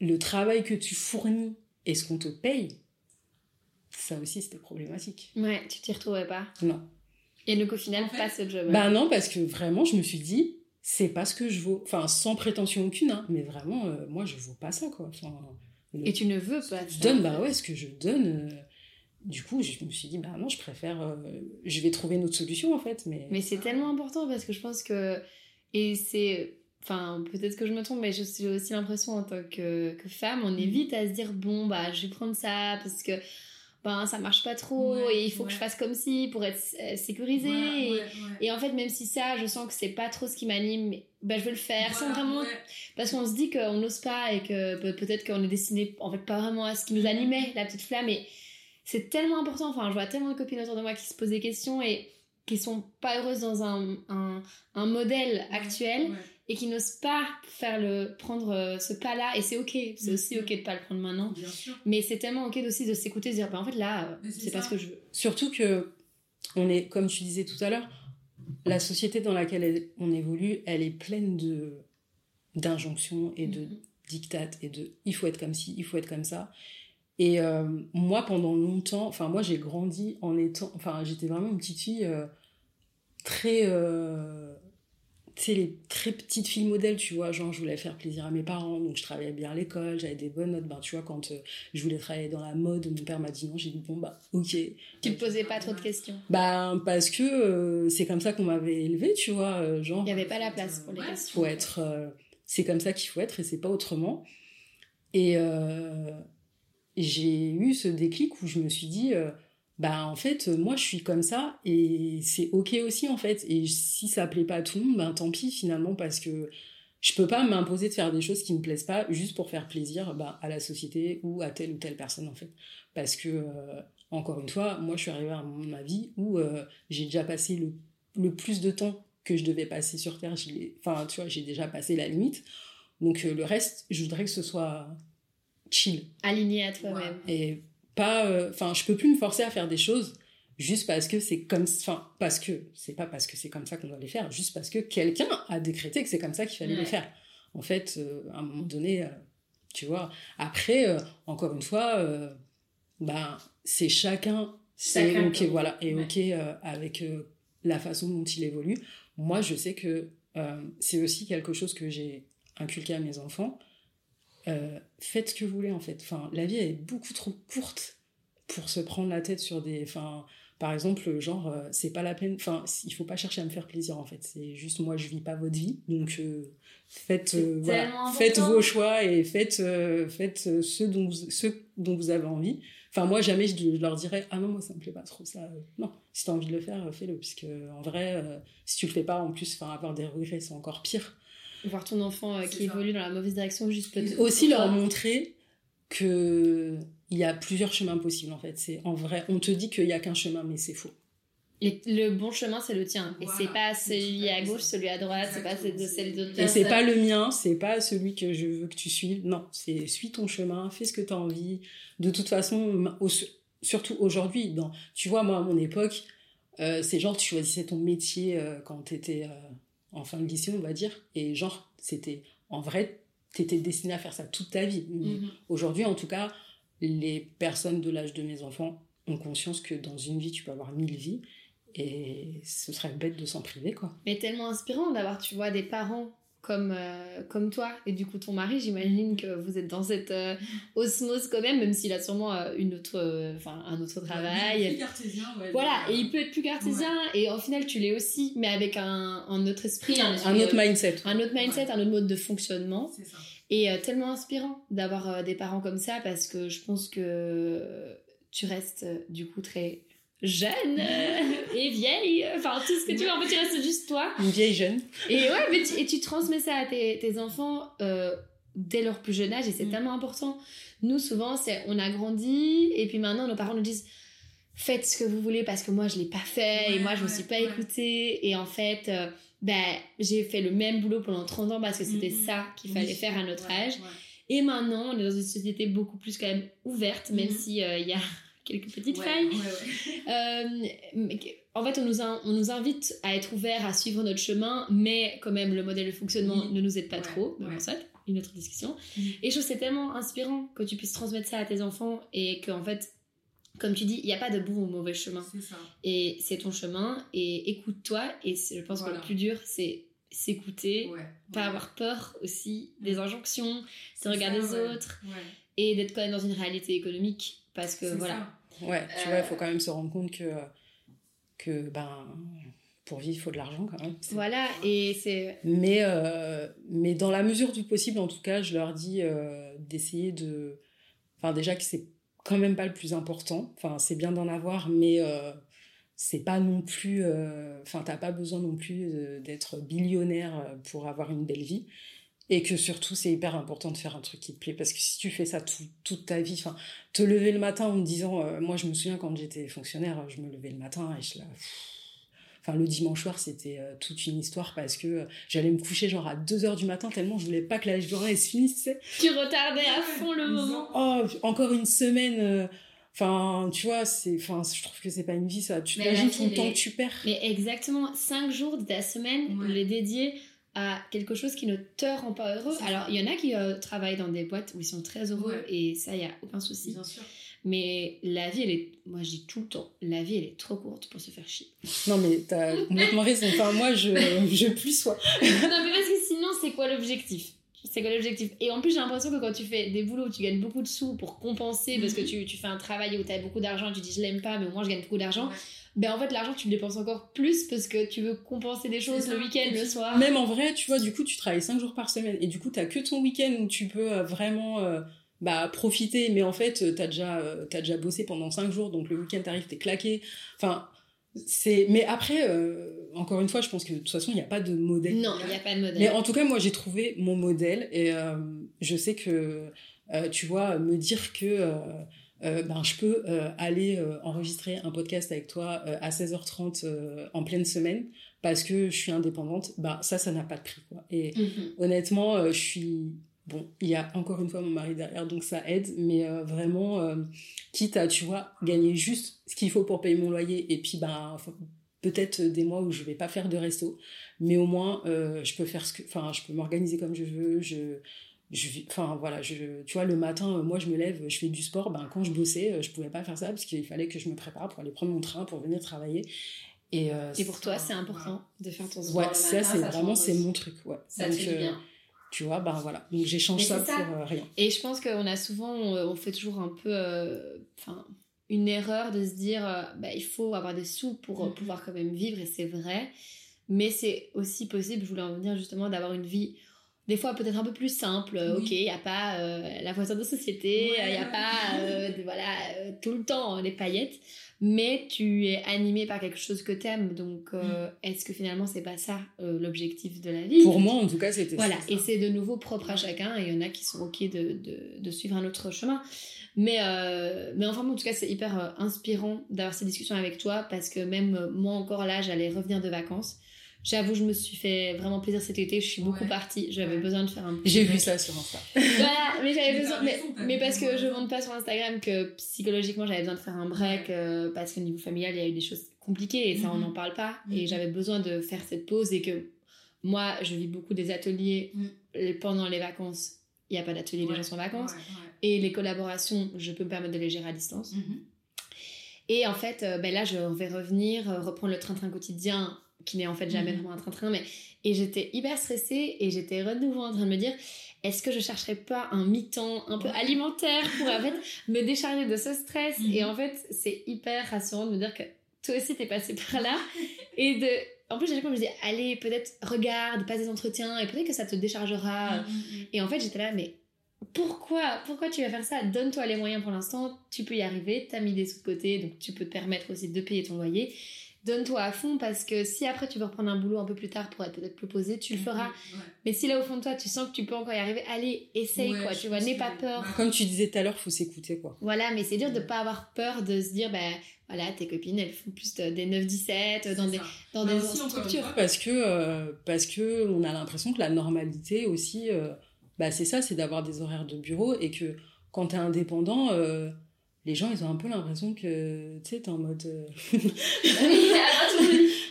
le travail que tu fournis et ce qu'on te paye ça aussi c'était problématique. Ouais tu t'y retrouvais pas. Non. Et donc au final pas ce job. Bah non parce que vraiment je me suis dit c'est pas ce que je vaux. Enfin, sans prétention aucune, hein, mais vraiment, euh, moi, je vaux pas ça, quoi. Et tu ne veux pas Je donne, bah ouais, ce que je donne. Euh, du coup, je me suis dit, bah non, je préfère. Euh, je vais trouver une autre solution, en fait. Mais, mais c'est tellement important parce que je pense que. Et c'est. Enfin, peut-être que je me trompe, mais j'ai aussi l'impression en tant que, que femme, on est mm. vite à se dire, bon, bah, je vais prendre ça parce que ben ça marche pas trop et il faut que je fasse comme si pour être euh, sécurisée et, en fait même si ça je sens que c'est pas trop ce qui m'anime ben je veux le faire sans vraiment parce qu'on se dit qu'on n'ose pas et que peut-être qu'on est destiné en fait pas vraiment à ce qui nous animait la petite flamme et c'est tellement important. Enfin je vois tellement de copines autour de moi qui se posent des questions et qui sont pas heureuses dans un, un, un modèle actuel et qui n'osent pas faire le prendre euh, ce pas là et c'est ok. C'est aussi ok de pas le prendre maintenant. Mais c'est tellement ok aussi de s'écouter de dire bah en fait là euh, c'est pas ce que je veux. Surtout que on est comme tu disais tout à l'heure la société dans laquelle on évolue elle est pleine de d'injonctions et de mm-hmm. dictates et de il faut être comme ci il faut être comme ça et euh, moi pendant longtemps enfin moi j'ai grandi en étant enfin j'étais vraiment une petite fille très sais, les très petites filles modèles, tu vois, genre je voulais faire plaisir à mes parents, donc je travaillais bien à l'école, j'avais des bonnes notes, ben tu vois, quand euh, je voulais travailler dans la mode, mon père m'a dit non, j'ai dit bon bah ok. Tu te posais pas trop de questions Bah parce que euh, c'est comme ça qu'on m'avait élevé, tu vois, euh, genre... Il y avait pas la place pour les questions. Faut être... c'est comme ça qu'il faut être et c'est pas autrement. Et j'ai eu ce déclic où je me suis dit bah en fait moi je suis comme ça et c'est ok aussi en fait. Et si ça plaît pas à tout le monde ben tant pis finalement parce que je peux pas m'imposer de faire des choses qui me plaisent pas juste pour faire plaisir ben, à la société ou à telle ou telle personne en fait. Parce que euh, encore une fois moi je suis arrivée à ma vie où euh, j'ai déjà passé le, le, plus de temps que je devais passer sur terre. Enfin tu vois j'ai déjà passé la limite. Donc euh, le reste je voudrais que ce soit chill. Aligné à toi-même. Et pas euh, enfin je peux plus me forcer à faire des choses juste parce que c'est comme enfin parce que c'est pas parce que c'est comme ça qu'on doit les faire juste parce que quelqu'un a décrété que c'est comme ça qu'il fallait les faire. En fait euh, à un moment donné euh, tu vois après encore une fois ben c'est chacun c'est ok voilà et ok avec la façon dont il évolue. Moi je sais que c'est aussi quelque chose que j'ai inculqué à mes enfants euh, faites ce que vous voulez en fait. Enfin, la vie est beaucoup trop courte pour se prendre la tête sur des. Enfin, par exemple, genre, euh, c'est pas la peine. Enfin, il faut pas chercher à me faire plaisir en fait. C'est juste moi, je vis pas votre vie, donc euh, faites, voilà, faites vos choix et faites, faites ceux dont vous, ceux dont vous avez envie. Enfin, moi, jamais je, leur dirais ah non, moi ça me plaît pas trop ça. non, si t'as envie de le faire, fais-le, puisque en vrai, si tu le fais pas, en plus, enfin, avoir des regrets, c'est encore pire. Voir ton enfant euh, qui évolue dans la mauvaise direction juste peut-être. Aussi leur montrer que il y a plusieurs chemins possibles en fait. C'est en vrai, on te dit qu'il y a qu'un chemin, mais c'est faux. Et le bon chemin, c'est le tien. Et c'est pas celui à gauche, celui à droite, c'est pas de celle d'autre Et c'est pas le mien, c'est pas celui que je veux que tu suives. Non, c'est suis ton chemin, fais ce que tu as envie. De toute façon, surtout aujourd'hui, dans, tu vois, moi, à mon époque, euh, c'est genre, tu choisissais ton métier euh, quand tu étais en fin de lycée, on va dire. Et genre, c'était en vrai, t'étais destiné à faire ça toute ta vie. Mhm. Aujourd'hui, en tout cas, les personnes de l'âge de mes enfants ont conscience que dans une vie, tu peux avoir mille vies. Et ce serait bête de s'en priver, quoi. Mais tellement inspirant d'avoir, tu vois, des parents comme, euh, comme toi et du coup ton mari, j'imagine que vous êtes dans cette euh, osmose quand même, même s'il a sûrement euh, une autre, enfin un autre travail. Il est plus cartésien, ouais, Voilà, et il peut être plus cartésien et au final tu l'es aussi, mais avec un, un autre esprit, un, autre mindset, un autre mindset, un autre mode de fonctionnement. Ça. Et tellement inspirant d'avoir des parents comme ça parce que je pense que tu restes du coup très jeune euh, et vieille, enfin tout ce que tu veux, en fait tu restes juste toi. Une vieille jeune. Et ouais, mais tu, et tu transmets ça à tes, tes enfants euh, dès leur plus jeune âge et c'est mm. tellement important. Nous souvent c'est on a grandi et puis maintenant nos parents nous disent faites ce que vous voulez parce que moi je l'ai pas fait et moi je me suis pas écoutée et en fait euh, ben j'ai fait le même boulot pendant 30 ans parce que c'était mm, mm. ça qu'il fallait faire à notre âge. Et maintenant, on est dans une société beaucoup plus quand même ouverte, même si il y a quelques petites failles. [LAUGHS] Euh, en fait, on nous, on nous invite à être ouverts, à suivre notre chemin, mais quand même, le modèle de fonctionnement ne nous aide pas trop. Mais ça, une autre discussion. Et je trouve c'est tellement inspirant que tu puisses transmettre ça à tes enfants et qu'en fait, comme tu dis, il n'y a pas de bon ou mauvais chemin. Et c'est ton chemin et écoute-toi. Et je pense que le plus dur, c'est s'écouter, pas avoir peur aussi des injonctions, se regarder les autres et d'être quand même dans une réalité économique parce que voilà. Ouais, tu vois, il faut quand même se rendre compte que, que ben, pour vivre, il faut de l'argent quand même. Voilà, et c'est. Mais, euh, mais dans la mesure du possible, en tout cas, je leur dis euh, d'essayer de. Enfin, déjà que c'est quand même pas le plus important. Enfin, c'est bien d'en avoir, mais euh, c'est pas non plus. Enfin, t'as pas besoin non plus d'être billionnaire pour avoir une belle vie et que surtout c'est hyper important de faire un truc qui te plaît. Parce que si tu fais ça toute ta vie enfin te lever le matin en me disant euh, moi je me souviens quand j'étais fonctionnaire je me levais le matin et je la enfin le dimanche soir c'était euh, toute une histoire parce que euh, j'allais me coucher genre à 2 heures du matin tellement je voulais pas que la journée se finisse tu retardais à fond le moment. oh encore une semaine Enfin, tu vois, c'est, enfin, je trouve que c'est pas une vie, ça. Tu imagines tout le temps que tu perds. Mais exactement, 5 jours de ta semaine, les dédier à quelque chose qui ne te rend pas heureux. Alors, il y en a qui euh, travaillent dans des boîtes où ils sont très heureux et ça, il n'y a aucun souci. Mais la vie, elle est, moi je dis tout le temps, la vie, elle est trop courte pour se faire chier. Non, mais t'as complètement raison. Enfin, moi, je, je plus sois. non, mais parce que sinon, c'est quoi l'objectif? C'est quoi l'objectif? Et en plus, j'ai l'impression que quand tu fais des boulots où tu gagnes beaucoup de sous pour compenser, parce que tu, tu fais un travail où tu as beaucoup d'argent, tu dis je l'aime pas, mais au moins je gagne beaucoup d'argent, ben en fait, l'argent, tu le dépenses encore plus parce que tu veux compenser des choses le week-end, le soir. Même en vrai, tu vois, du coup, tu travailles 5 jours par semaine et du coup, tu que ton week-end où tu peux euh, vraiment. Euh, bah, profiter, mais en fait, t'as déjà, euh, as déjà bossé pendant 5 jours, donc le week-end t'arrive, t'es claqué. Enfin, c'est mais après euh, encore une fois je pense que de toute façon il n'y a pas de modèle non il n'y a pas de modèle mais en tout cas moi j'ai trouvé mon modèle et euh, je sais que euh, tu vois me dire que ben je peux aller enregistrer un podcast avec toi à 16h30 en pleine semaine parce que je suis indépendante bah ça ça n'a pas de prix quoi et mhm. honnêtement je suis Bon, il y a encore une fois mon mari derrière, donc ça aide, mais euh, vraiment, euh, quitte à, tu vois, gagner juste ce qu'il faut pour payer mon loyer, et puis ben, peut-être des mois où je vais pas faire de resto, mais au moins, euh, je peux faire ce que, enfin, je peux m'organiser comme je veux, je, je, enfin voilà, je, tu vois, le matin, moi je me lève, je fais du sport, ben quand je bossais, je pouvais pas faire ça parce qu'il fallait que je me prépare pour aller prendre mon train, pour venir travailler. Et, et pour toi, c'est important de faire ton sport. Ouais, ça, c'est vraiment, c'est mon truc, ouais. Ça te bien. Tu vois, ben voilà. Donc j'échange ça, pour euh, rien. Et je pense qu'on a souvent, on fait toujours un peu, euh, enfin, une erreur de se dire, bah, il faut avoir des sous pour mm-hmm. pouvoir quand même vivre, et c'est vrai. Mais c'est aussi possible, je voulais en venir justement, d'avoir une vie des fois peut-être un peu plus simple. Ok, il n'y a pas la voiture de société, il n'y a pas voilà, tout le temps les paillettes mais tu es animé par quelque chose que t'aimes. Donc, euh, mm. est-ce que finalement, c'est pas ça euh, l'objectif de la vie? Pour moi, en tout cas, c'était Voilà, et c'est de nouveau propre à chacun, et il y en a qui sont OK de, de, de suivre un autre chemin. Mais, euh, mais enfin, en tout cas, c'est hyper inspirant d'avoir ces discussions avec toi, parce que même moi encore là, j'allais revenir de vacances. J'avoue, je me suis fait vraiment plaisir cet été. Je suis beaucoup partie. J'avais besoin de faire un. J'ai vu ça sur Insta. [LAUGHS] voilà, mais j'avais besoin. Mais, parce que je montre pas sur Instagram que psychologiquement j'avais besoin de faire un break euh, parce qu'au niveau familial il y a eu des choses compliquées et ça on n'en mhm. parle pas. Et mhm. j'avais besoin de faire cette pause et que moi je vis beaucoup des ateliers mhm. pendant les vacances. Il n'y a pas d'atelier, les gens sont en vacances. Et les collaborations, je peux me permettre de les gérer à distance. Et en fait, euh, ben là, je vais revenir, euh, reprendre le train-train quotidien qui n'est en fait jamais mhm. vraiment un train-train, mais et j'étais hyper stressée et j'étais de nouveau en train de me dire est-ce que je chercherais pas un mi-temps un peu alimentaire pour en fait [LAUGHS] me décharger de ce stress? Et mhm. en fait c'est hyper rassurant de me dire que toi aussi t'es passé par là. [LAUGHS] Et de en plus j'ai je me dis allez peut-être regarde passe des entretiens et peut-être que ça te déchargera. Mhm, et en fait j'étais là mais pourquoi pourquoi tu vas faire ça? Donne-toi les moyens pour l'instant tu peux y arriver t'as mis des sous de côté donc tu peux te permettre aussi de payer ton loyer donne-toi à fond parce que si après tu veux reprendre un boulot un peu plus tard pour être peut-être plus posé, tu le feras. Mais si là au fond de toi tu sens que tu peux encore y arriver, allez, essaye quoi, tu vois, n'aie pas peur. Comme tu disais tout à l'heure, faut s'écouter quoi. Voilà, mais c'est dur de pas avoir peur de se dire, ben voilà, tes copines elles font plus des 9-17 dans des, dans des structures. Parce que, euh, parce que on a l'impression que la normalité aussi, euh, bah, c'est ça, c'est d'avoir des horaires de bureau et que quand tu es indépendant, euh, les gens, ils ont un peu l'impression que, tu sais, t'es en mode... Euh,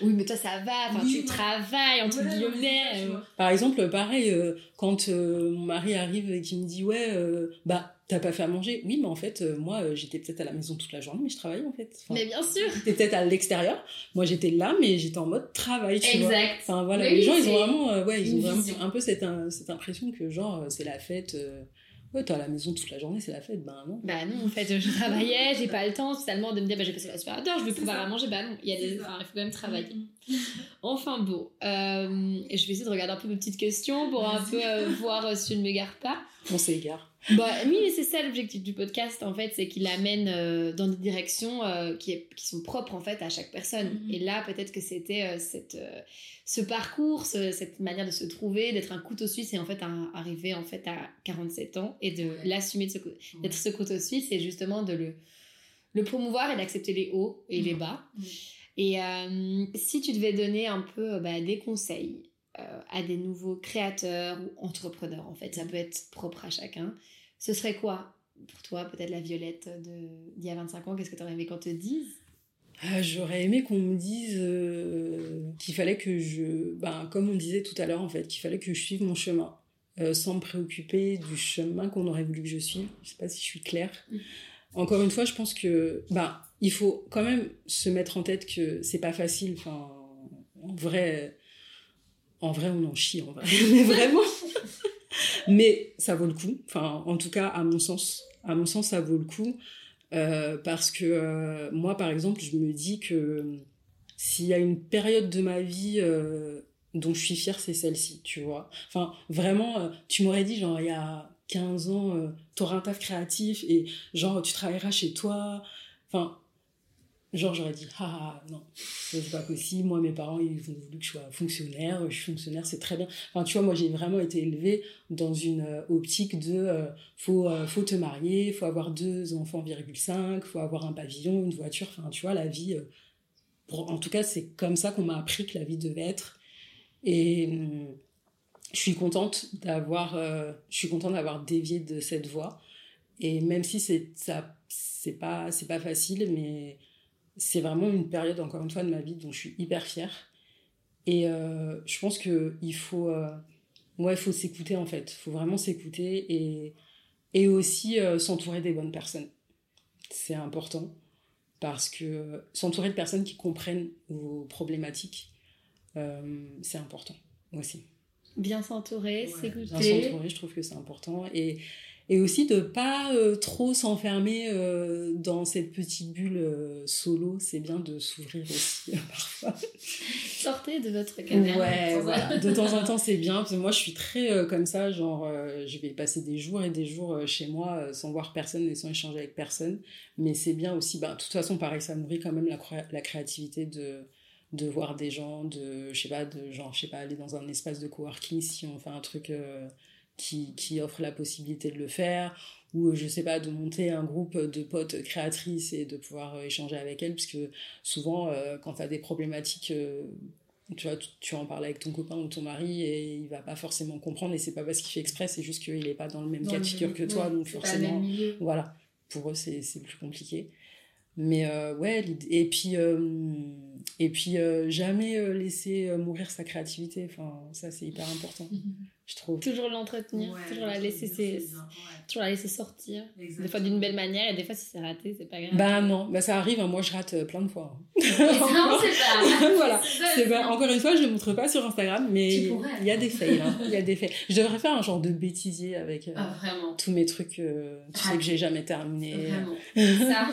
oui, [LAUGHS] mais toi, ça va, enfin, tu travailles, entre guillemets. Euh. Par exemple, pareil, euh, quand mon mari arrive et qui me dit, ouais, bah, t'as pas fait à manger Oui, mais en fait, moi, j'étais peut-être à la maison toute la journée, mais je travaillais, en fait. mais bien sûr T'étais peut-être à l'extérieur. Moi, j'étais là, mais j'étais en mode travail, tu exact. vois. Enfin, voilà, les gens, ils ont vraiment, ouais, ils ont vraiment un peu cette, cette impression que, genre, c'est la fête Ouais, t'es à la maison toute la journée, c'est la fête. Ben non. Bah non, en fait, je travaillais, j'ai pas le temps totalement de me dire, bah, j'ai passé l'aspirateur, je vais pouvoir à manger. Bah non, il, y a des... Enfin, il faut quand même travailler. Mm. [LAUGHS] enfin bon, euh, je vais essayer de regarder un peu mes petites questions pour un peu euh, voir euh, si je ne m'égare pas. On s'égare. Bah, oui, mais c'est ça l'objectif du podcast, en fait, c'est qu'il amène euh, dans des directions qui, qui, sont propres, en fait, à chaque personne. Mm-hmm. Et là, peut-être que c'était cette ce parcours, cette manière de se trouver, d'être un couteau suisse et en fait arriver en fait à 47 ans et de l'assumer d'être ce couteau suisse et justement de le, le promouvoir et d'accepter les hauts et les bas. Et euh, si tu devais donner un peu bah, des conseils euh, à des nouveaux créateurs ou entrepreneurs, en fait, ça peut être propre à chacun, ce serait quoi pour toi, peut-être la Violette d'il y a 25 ans? Qu'est-ce que tu aurais aimé qu'on te dise? Ah, j'aurais aimé qu'on me dise euh, qu'il fallait que je, ben, comme on disait tout à l'heure en fait, qu'il fallait que je suive mon chemin, euh, sans me préoccuper du chemin qu'on aurait voulu que je suive. Je sais pas si je suis claire. Mm. encore une fois, je pense que bah, il faut quand même se mettre en tête que c'est pas facile. Enfin, en vrai, en vrai, on en chie, en vrai. [LAUGHS] Mais vraiment. [LAUGHS] Mais ça vaut le coup. Enfin, en tout cas, à mon sens, à mon sens, ça vaut le coup. Euh, parce que euh, moi, par exemple, je me dis que s'il y a une période de ma vie euh, dont je suis fière, c'est celle-ci, tu vois. Enfin, vraiment, tu m'aurais dit, genre, il y a 15 ans, t'auras un taf créatif et genre, tu travailleras chez toi. Enfin, Genre, j'aurais dit, ah, ah non, c'est pas possible. Moi, mes parents, ils ont voulu que je sois fonctionnaire. Je suis fonctionnaire, c'est très bien. Enfin, tu vois, moi, j'ai vraiment été élevée dans une euh, optique de euh, faut, euh, faut te marier, faut avoir deux enfants, virgule 5, faut avoir un pavillon, une voiture. Enfin, tu vois, la vie. en tout cas, c'est comme ça qu'on m'a appris que la vie devait être. Et hum, je suis contente d'avoir, je suis contente d'avoir dévié de cette voie. Et même si c'est ça, c'est pas, c'est pas facile, mais c'est vraiment une période, encore une fois, de ma vie dont je suis hyper fière. Et euh, je pense qu'il faut, euh, faut s'écouter en fait. Il faut vraiment s'écouter et, et aussi euh, s'entourer des bonnes personnes. C'est important parce que s'entourer de personnes qui comprennent vos problématiques, c'est important aussi. Bien s'entourer, s'écouter. Bien s'entourer, je trouve que c'est important. Et, et aussi de pas euh, trop s'enfermer euh, dans cette petite bulle euh, solo c'est bien de s'ouvrir aussi [LAUGHS] parfois. Sortez de votre caméra ouais de temps en temps c'est bien parce que moi je suis très comme ça genre je vais passer des jours et des jours chez moi sans voir personne et sans échanger avec personne. Mais c'est bien aussi bah de toute façon pareil ça nourrit quand même la, la créativité de de voir des gens de je sais pas de genre je sais pas aller dans un espace de coworking si on fait un truc qui, qui offre la possibilité de le faire, ou je sais pas, de monter un groupe de potes créatrices et de pouvoir euh, échanger avec elles, parce que souvent, euh, quand tu as des problématiques, euh, tu vois, tu, en parles avec ton copain ou ton mari et il va pas forcément comprendre, et c'est pas parce qu'il fait exprès, c'est juste qu'il est pas dans le même cas de figure que toi, donc forcément, voilà, pour eux c'est plus compliqué. Mais ouais, et puis, et puis jamais laisser mourir sa créativité, enfin, ça c'est hyper important. [LAUGHS] je trouve. Toujours l'entretenir, toujours, la laisser, toujours la laisser sortir. Des fois d'une belle manière et des fois si c'est raté, c'est pas grave. Bah non, bah ça arrive, hein. moi je rate euh, plein de fois. [LAUGHS] non, c'est pas. [LAUGHS] voilà. C'est encore une fois, je ne le montre pas sur Instagram, mais il y a des fails. Hein. Il y a des fails. Je devrais faire un genre de bêtisier avec euh, ah, tous mes trucs, euh, tu sais que j'ai jamais terminé. Vraiment. [LAUGHS] ça.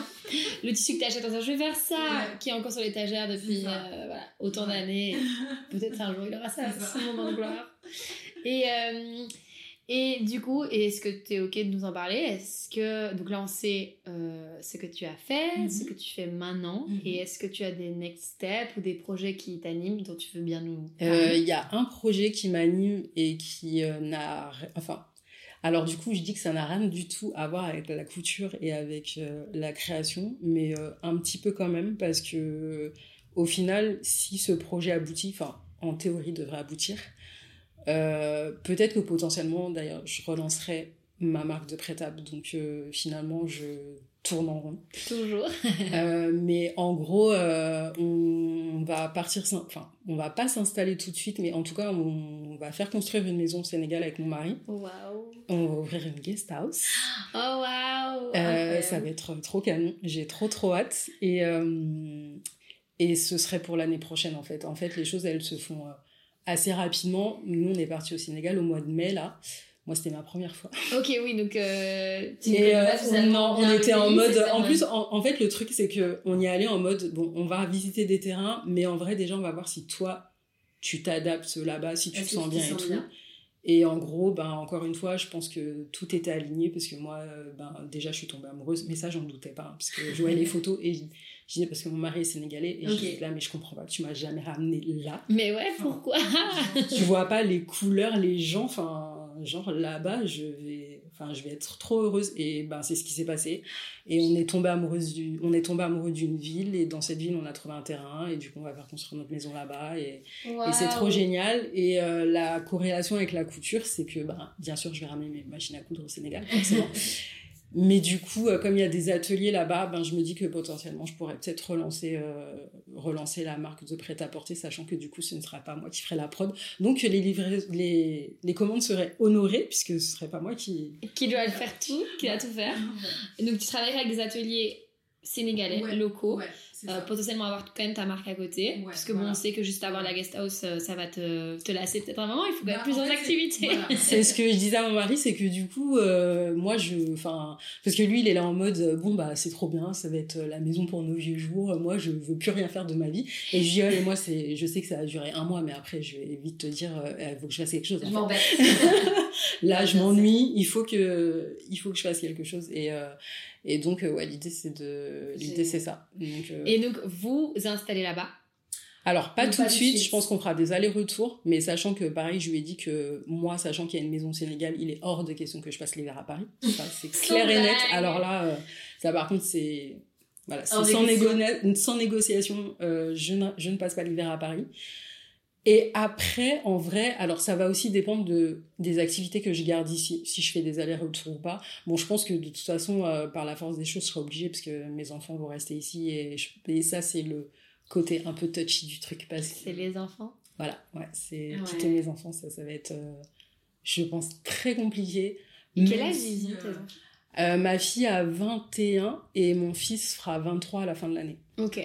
Le tissu que tu achètes, je vais faire ça, qui est encore sur l'étagère depuis voilà, autant d'années. Peut-être un jour il aura ça, ce moment de gloire. Et, euh, et du coup, est-ce que tu es OK de nous en parler? Est-ce que. Donc là, on sait euh, ce que tu as fait, ce mhm. que tu fais maintenant. Mhm. Et est-ce que tu as des next steps ou des projets qui t'animent dont tu veux bien nous euh, Il y a un projet qui m'anime et qui n'a. Enfin. Alors du coup, je dis que ça n'a rien du tout à voir avec la couture et avec la création, mais un petit peu quand même parce que au final, si ce projet aboutit, enfin en théorie devrait aboutir, euh, peut-être que potentiellement, d'ailleurs, je relancerai ma marque de prêtable. Donc euh, finalement, je tourne en rond. Toujours. [LAUGHS] Euh, mais en gros, on va partir, enfin, on va pas s'installer tout de suite, mais en tout cas, on, va faire construire une maison au Sénégal avec mon mari. Wow. On va ouvrir une guest house. Oh wow. Ça va être trop canon. J'ai trop trop hâte. Et, et ce serait pour l'année prochaine en fait. En fait, les choses, elles se font assez rapidement. Nous, on est parti au Sénégal au mois de mai, là. Moi, c'était ma première fois. Ok, oui, donc. Euh, euh non, on était en mode. En plus, en, fait, le truc, c'est que on y allait en mode bon, on va visiter des terrains, mais en vrai, déjà, on va voir si toi, tu t'adaptes là-bas, si tu te sens bien et tout. Et en gros, ben, encore une fois, je pense que tout était aligné parce que moi, euh, ben, déjà, je suis tombée amoureuse, mais ça, j'en doutais pas, hein, parce que je voyais les [LAUGHS] photos et je disais parce que mon mari est sénégalais et je disais là, mais je comprends pas, tu m'as jamais ramené là. Mais ouais, pourquoi [LAUGHS] Tu vois pas les couleurs, les gens, enfin, genre là-bas, je vais, enfin, je vais être trop heureuse et ben, c'est ce qui s'est passé. Et on est tombé amoureuse du, on est tombé amoureux d'une ville et dans cette ville, on a trouvé un terrain et du coup, on va faire construire notre maison là-bas et, et c'est trop génial. Et euh, la corrélation avec la couture, c'est que, ben, bien sûr, je vais ramener mes machines à coudre au Sénégal, forcément. [LAUGHS] Mais du coup, euh, comme il y a des ateliers là-bas, ben, je me dis que potentiellement, je pourrais peut-être relancer, euh, relancer la marque de prêt-à-porter, sachant que du coup, ce ne sera pas moi qui ferai la prod. Donc, les, les, les commandes seraient honorées, puisque ce ne serait pas moi qui... Qui doit faire tout, qui va tout faire. [LAUGHS] Donc, tu travaillerais avec des ateliers sénégalais, locaux. Euh, potentiellement avoir quand même ta marque à côté. parce que bon, on sait que juste avoir la guest house, euh, ça va te, te lasser peut-être un moment. Il faut quand même bah, plusieurs activités. [LAUGHS] C'est ce que je disais à mon mari, c'est que du coup, euh, moi, je. Enfin, parce que lui, il est là en mode, bon, bah, c'est trop bien, ça va être la maison pour nos vieux jours. Moi, je veux plus rien faire de ma vie. Et je dis, et moi, c'est, je sais que ça va durer un mois, mais après, je vais vite te dire, il faut que je fasse quelque chose. Je m'embête. [LAUGHS] là, je m'ennuie. Il faut que, il faut que je fasse quelque chose. Et, et donc, euh, ouais, l'idée, c'est de... L'idée, c'est ça. Euh, Et donc, vous installez là-bas? Alors, pas tout de suite, je pense qu'on fera des allers-retours, mais sachant que, pareil, je lui ai dit que moi, sachant qu'il y a une maison au Sénégal, il est hors de question que je passe l'hiver à Paris. c'est [LAUGHS] clair et net. Alors là, euh, ça par contre, c'est voilà, sans, sans, négociation, je, ne, je ne passe pas l'hiver à Paris. Et après, en vrai, alors ça va aussi dépendre de, des activités que je garde ici, si je fais des allers-retours ou pas. Bon, je pense que de toute façon, euh, par la force des choses, je serai obligée parce que mes enfants vont rester ici et, et ça, c'est le côté un peu touchy du truc. C'est les enfants Voilà, ouais, c'est quitter mes enfants, ça, ça va être, euh, je pense, très compliqué. Et quel âge ils ont euh, Ma fille a 21 et mon fils fera 23 à la fin de l'année. Ok.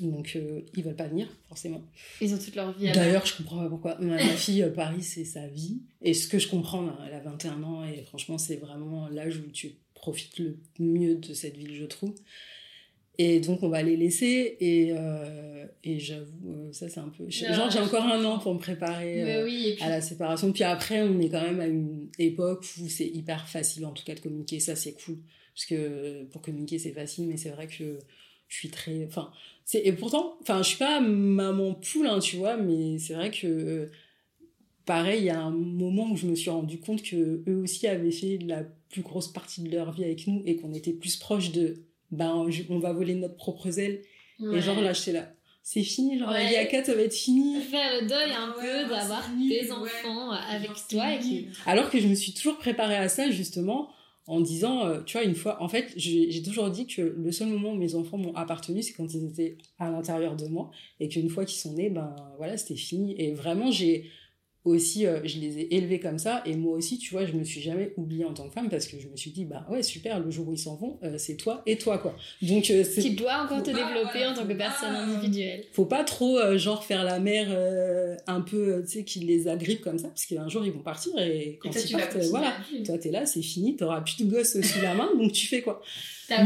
Donc, euh, ils veulent pas venir, forcément. Ils ont toute leur vie. D'ailleurs, je comprends pas pourquoi. Ma, fille, euh, Paris, c'est sa vie. Et ce que je comprends, elle a 21 ans et franchement, c'est vraiment l'âge où tu profites le mieux de cette ville, je trouve. Et donc, on va les laisser. Et, euh, et j'avoue, ça, c'est un peu. genre, j'ai encore un an pour me préparer oui, à la séparation. Puis après, on est quand même à une époque où c'est hyper facile, en tout cas, de communiquer. Ça, c'est cool. Parce que pour communiquer, c'est facile, mais c'est vrai que je suis très. Enfin, et pourtant, enfin, je suis pas maman poule, hein, tu vois, mais c'est vrai que pareil, il y a un moment où je me suis rendu compte que eux aussi avaient fait la plus grosse partie de leur vie avec nous et qu'on était plus proche de, ben, on va voler notre propre aile. Et genre là, j'étais là. C'est fini, genre la vie à 4, ça va être fini. Faire le deuil un peu d'avoir tes enfants avec toi. Et Alors que je me suis toujours préparée à ça, justement, en disant, euh, tu vois, une fois, en fait, j'ai toujours dit que le seul moment où mes enfants m'ont appartenu, c'est quand ils étaient à l'intérieur de moi, et qu'une fois qu'ils sont nés, ben voilà, c'était fini. Et vraiment, j'ai aussi, euh, je les ai élevés comme ça. Et moi aussi, tu vois, je me suis jamais oubliée en tant que femme parce que je me suis dit, bah ouais, super, le jour où ils s'en vont, euh, c'est toi et toi, quoi. Donc, euh, tu dois encore te développer en tant que personne individuelle. Faut pas trop, genre, faire la mère un peu, tu sais, qui les agrippe comme ça, parce qu'un jour, ils vont partir et quand ils partent, voilà, toi, t'es là, c'est fini, t'auras plus de gosses sous la main, donc tu fais quoi.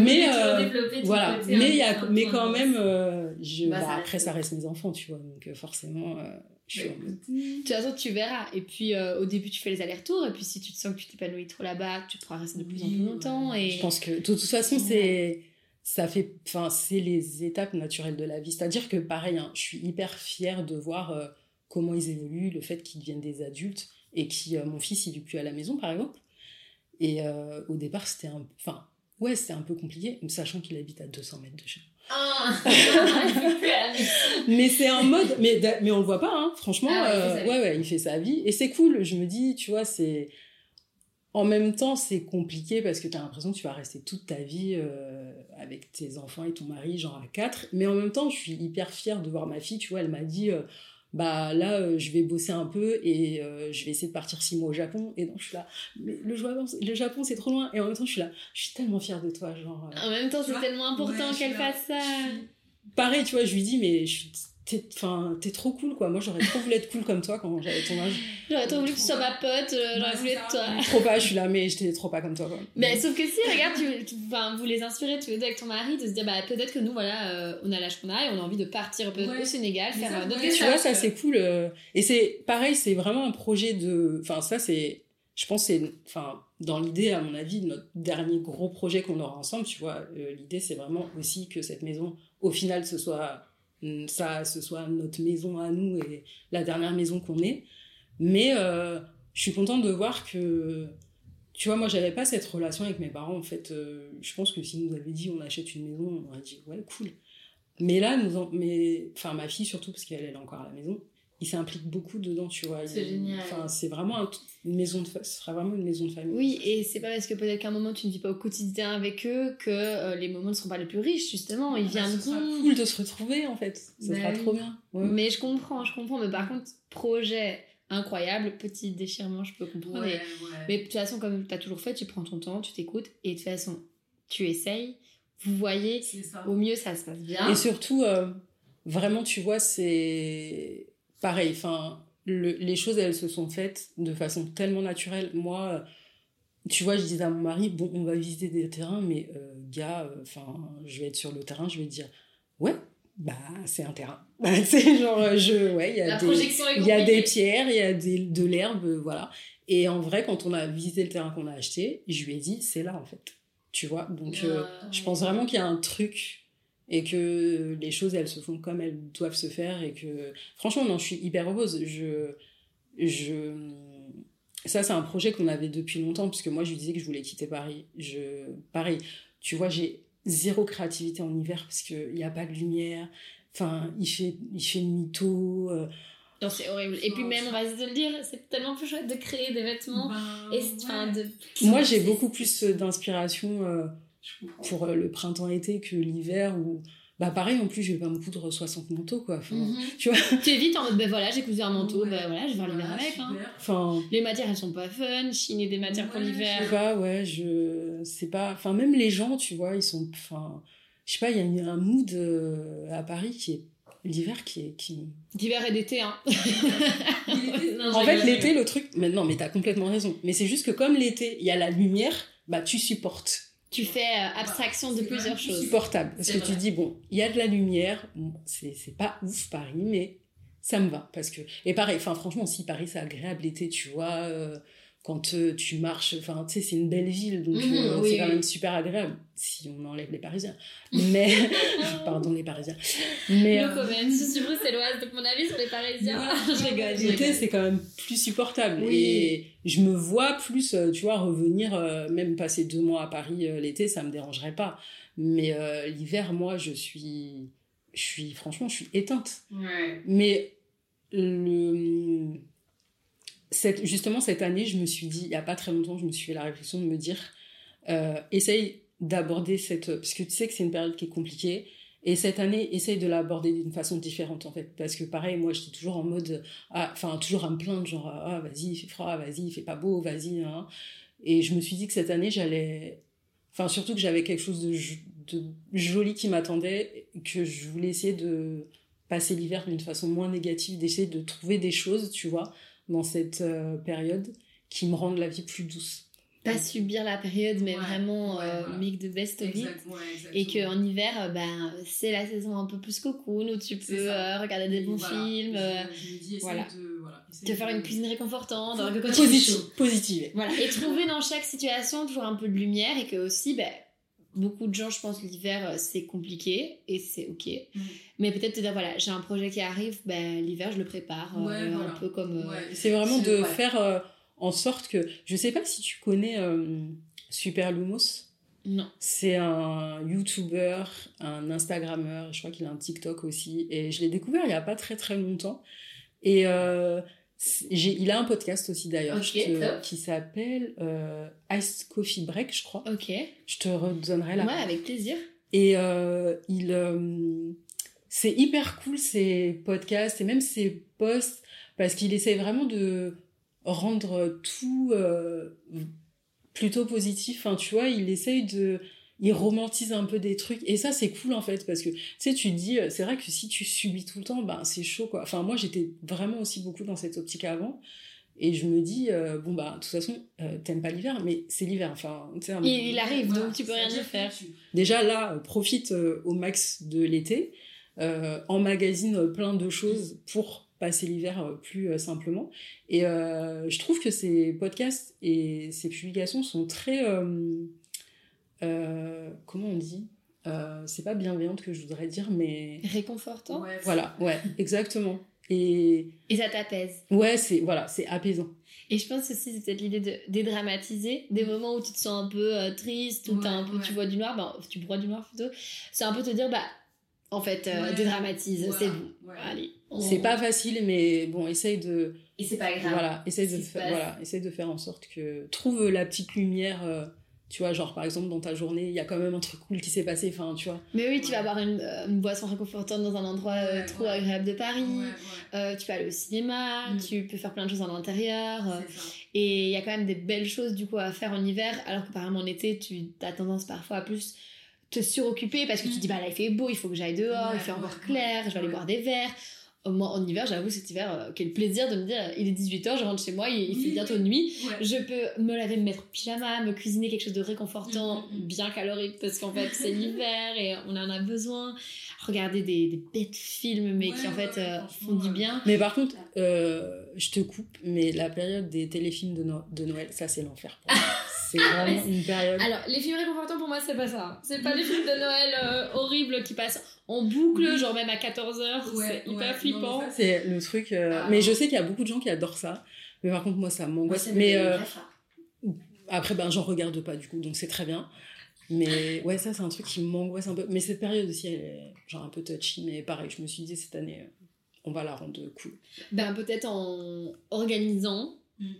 mais voilà mais il y a mais quand même je, bah, bah, après ça reste mes enfants tu vois donc forcément de toute façon, tu verras. Et puis, euh, au début, tu fais les allers-retours. Et puis, si tu te sens que tu t'épanouis trop là-bas, tu pourras rester de plus en plus longtemps. Et... Je pense que, de toute façon, c'est ça fait enfin c'est les étapes naturelles de la vie c'est à dire que pareil hein, je suis hyper fière de voir euh, comment ils évoluent le fait qu'ils deviennent des adultes et qui euh, mon fils il est plus à la maison par exemple et au départ c'était un enfin ouais c'était un peu compliqué sachant qu'il habite à 200 mètres de chez ah. Mais c'est un mode, mais, mais on le voit pas, hein. franchement. Ah euh, ouais, ouais, il fait sa vie. Et c'est cool, je me dis, tu vois, c'est. En même temps, c'est compliqué parce que tu as l'impression que tu vas rester toute ta vie euh, avec tes enfants et ton mari, genre à quatre. Mais en même temps, je suis hyper fière de voir ma fille, tu vois, elle m'a dit. Euh, bah là euh, je vais bosser un peu et euh, je vais essayer de partir six mois au Japon. Et donc je suis là. Mais le, le Japon c'est trop loin. Et en même temps je suis là. Je suis tellement fière de toi genre euh. en même temps c'est tellement important qu'elle fasse ça. Pareil tu vois je lui dis mais je suis t'es enfin t'es trop cool quoi. Moi j'aurais trop voulu être cool comme toi quand j'avais ton âge. J'aurais trop voulu que tu sois ma pote euh, j'aurais voulu être toi. Trop pas je suis là mais j'étais trop pas comme toi quoi. mais sauf que si regarde tu, enfin, vous les inspirez tous les deux avec ton mari de se dire bah peut-être que nous voilà euh, on a l'âge qu'on a et on a envie de partir au Sénégal faire euh, d'autres tu vois ça c'est cool et c'est pareil c'est vraiment un projet de enfin ça c'est je pense c'est enfin dans l'idée à mon avis notre dernier gros projet qu'on aura ensemble tu vois l'idée c'est vraiment aussi que cette maison au final ce soit ça ce soit notre maison à nous et la dernière maison qu'on ait mais euh, je suis contente de voir que tu vois moi j'avais pas cette relation avec mes parents en fait euh, je pense que si nous avait dit on achète une maison on aurait dit ouais cool. Mais là nous mais enfin ma fille surtout parce qu'elle est encore à la maison il s'implique beaucoup dedans, tu vois. C'est génial. Enfin, c'est vraiment un- une maison de fa- ce sera vraiment une maison de famille. Oui, et c'est pas parce que peut-être qu'à un moment tu ne vis pas au quotidien avec eux que euh, les moments ne seront pas les plus riches, justement. Ils Ah, ce sera viendront. cool de se retrouver, en fait. Ça Bah sera oui. trop bien. Ouais. Mais je comprends, je comprends. Mais par contre, projet incroyable, petit déchirement, je peux comprendre. Mais de toute façon, comme tu as toujours fait, tu prends ton temps, tu t'écoutes, et de toute façon, tu essayes. Vous voyez, au mieux ça se passe bien. Et surtout, euh, vraiment, tu vois, c'est pareil. Enfin, le- les choses, elles se sont faites de façon tellement naturelle. Moi, euh, tu vois, je disais à mon mari, bon, on va visiter des terrains, mais euh, gars, euh, enfin, je vais être sur le terrain, je vais dire, ouais, bah, c'est un terrain. [LAUGHS] c'est genre, je, ouais, il y a La des, y a des pierres, il y a des, de l'herbe, voilà. Et en vrai, quand on a visité le terrain qu'on a acheté, je lui ai dit, c'est là, en fait. Tu vois, donc. euh, Ah, je pense vraiment qu'il y a un truc et que les choses elles se font comme elles doivent se faire et que franchement non je suis hyper heureuse je je ça c'est un projet qu'on avait depuis longtemps puisque moi je lui disais que je voulais quitter Paris je pareil tu vois j'ai zéro créativité en hiver parce que il y a pas de lumière enfin il fait il fait mytho euh, Non, c'est horrible. Et puis même, c'est- on va se le dire, c'est tellement plus chouette de créer des vêtements. et de... moi j'ai beaucoup plus d'inspiration euh, pour euh, le printemps-été que l'hiver où bah pareil en plus je vais pas me coudre 60 manteaux quoi Enfin, Mhm. [LAUGHS] tu vois Tu évites en mode, ben voilà, j'ai cousu un manteau, Ouais. ben voilà, je vais faire l'hiver avec. Hein. enfin Les matières, elles sont pas fun. Chiner des matières pour je sais l'hiver. pas ouais je sais pas enfin même les gens tu vois ils sont enfin je sais pas il y a un mood euh, à Paris qui est l'hiver qui est qui D'hiver et d'été, hein. [LAUGHS] [LAUGHS] Non, en fait l'été le truc mais non mais t'as complètement raison mais c'est juste que comme l'été il y a la lumière bah tu supportes Tu fais euh, abstraction de plusieurs choses. supportable parce que tu dis bon il y a de la lumière bon, c'est c'est pas ouf Paris mais ça me va parce que et pareil enfin franchement si Paris c'est agréable l'été tu vois euh, quand euh, tu marches enfin tu sais c'est une belle ville donc Mhm, euh, oui, c'est quand oui. même super agréable si on enlève les Parisiens [LAUGHS] mais [LAUGHS] pardon les Parisiens mais No euh, comment. Je suis bruxelloise, donc mon avis sur les Parisiens. [LAUGHS] je rigole, je L'été, rigole. c'est quand même plus supportable. Oui. Et je me vois plus, tu vois, revenir, euh, même passer deux mois à Paris l'été, ça me dérangerait pas. Mais l'hiver, moi, je suis, je suis, franchement, je suis éteinte. Ouais. Mais le, cette, justement, cette année, je me suis dit, il y a pas très longtemps, je me suis fait la réflexion de me dire, euh, essaye d'aborder cette, parce que tu sais que c'est une période qui est compliquée. Et cette année, essaye de l'aborder d'une façon différente, en fait. Parce que pareil, moi, j'étais toujours en mode, ah, enfin, toujours à me plaindre, genre, ah, vas-y, il fait froid, vas-y, il fait pas beau, vas-y, hein. Et je me suis dit que cette année, j'allais, enfin, surtout que j'avais quelque chose de joli qui m'attendait, que je voulais essayer de passer l'hiver d'une façon moins négative, d'essayer de trouver des choses, tu vois, dans cette euh, période qui me rendent la vie plus douce. Pas subir la période, mais Ouais, vraiment ouais, euh, voilà. make the best of it. Et qu'en hiver, euh, ben, c'est la saison un peu plus cocoon où tu peux euh, regarder des bons films, euh, voilà. te faire une cuisine réconfortante, Positive. Positive. Voilà. Et trouver dans chaque situation toujours un peu de lumière et que aussi, ben, beaucoup de gens, je pense, l'hiver, euh, c'est compliqué et c'est ok. Mm. Mais peut-être te dire, voilà, j'ai un projet qui arrive, ben, l'hiver, je le prépare. euh, voilà. Un peu comme. euh, C'est vraiment de ouais. faire euh, en sorte que. Je sais pas si tu connais euh, Super Lumos. Non. C'est un YouTuber, un Instagrammeur, je crois qu'il a un TikTok aussi. Et je l'ai découvert il y a pas très très longtemps. Et euh, il a un podcast aussi d'ailleurs qui s'appelle euh, Iced Coffee Break, je crois. Ok. Je te redonnerai la Ouais, avec plaisir. et euh, il, euh, c'est hyper cool ces podcasts et même ces posts parce qu'il essaie vraiment de rendre tout plutôt positif. Enfin, tu vois, il essaye de, il romantise un peu des trucs et ça c'est cool en fait parce que tu sais, tu dis, c'est vrai que si tu subis tout le temps, ben c'est chaud quoi. Enfin, moi j'étais vraiment aussi beaucoup dans cette optique avant. Et je me dis, euh, bon, bah, de toute façon, euh, t'aimes pas l'hiver, mais c'est l'hiver. Enfin, un- Il, il arrive, voilà, donc tu peux rien y faire. Déjà là, euh, profite euh, au max de l'été, euh, emmagasine euh, plein de choses pour passer l'hiver euh, plus euh, simplement. Et euh, je trouve que ces podcasts et ces publications sont très... euh, comment on dit? Euh, C'est pas bienveillante que je voudrais dire, mais... Réconfortant? Voilà, ouais, exactement. Et Et ça t'apaise? ouais, c'est voilà, c'est apaisant. Et je pense aussi c'est peut-être l'idée de dédramatiser des moments où tu te sens un peu euh, triste, où t'as un peu, Ouais, tu ouais. vois du noir, ben, tu broies du noir plutôt. C'est un peu te dire, bah, En fait, euh, Ouais. dédramatise, Voilà. c'est vous. Ouais. Allez. on- C'est pas facile, mais bon, essaye de, Et c'est pas grave. voilà, essaye de, fa- voilà, essaye de faire en sorte que trouve la petite lumière. euh, tu vois, genre par exemple dans ta journée, il y a quand même un truc cool qui s'est passé. Enfin, tu vois. Mais oui, tu Ouais. vas boire une, euh, une boisson réconfortante dans un endroit euh, trop ouais. agréable de Paris. Ouais, ouais. Euh, tu peux aller au cinéma, Mm. tu peux faire plein de choses en intérieur. euh, C'est ça. Et il y a quand même des belles choses du coup à faire en hiver, alors que par exemple en été, tu as tendance parfois à plus te suroccuper parce que tu te dis bah là il fait beau, il faut que j'aille dehors, Ouais, il fait encore ouais, clair, je vais aller boire des verres. Euh, Moi en hiver, j'avoue cet hiver, euh, quel plaisir de me dire il est 18h, je rentre chez moi, il, il fait bientôt nuit. Ouais. Je peux me laver, me mettre en pyjama, me cuisiner quelque chose de réconfortant, Mm, mm, mm. bien calorique parce qu'en fait c'est l'hiver et on en a besoin. Regarder des, des bêtes films mais qui Ouais, en fait ouais, euh, font du bien. Mais par contre, euh, je te coupe, mais la période des téléfilms de, No- de Noël, ça c'est l'enfer. pour moi. [LAUGHS] c'est vraiment une période. Alors, les films réconfortants pour moi, c'est pas ça. C'est pas des films de Noël euh, horribles qui passent en boucle, genre même à 14h. Ouais, c'est hyper ouais, flippant. C'est le truc. euh, Ah. Mais je sais qu'il y a beaucoup de gens qui adorent ça. Mais par contre, moi, ça m'angoisse. Mais euh, après, ben, j'en regarde pas du coup, donc c'est très bien. Mais ouais, ça, c'est un truc qui m'angoisse un peu. Mais cette période aussi, elle est genre un peu touchy. Mais pareil, je me suis dit cette année, on va la rendre cool. Ben, peut-être en organisant.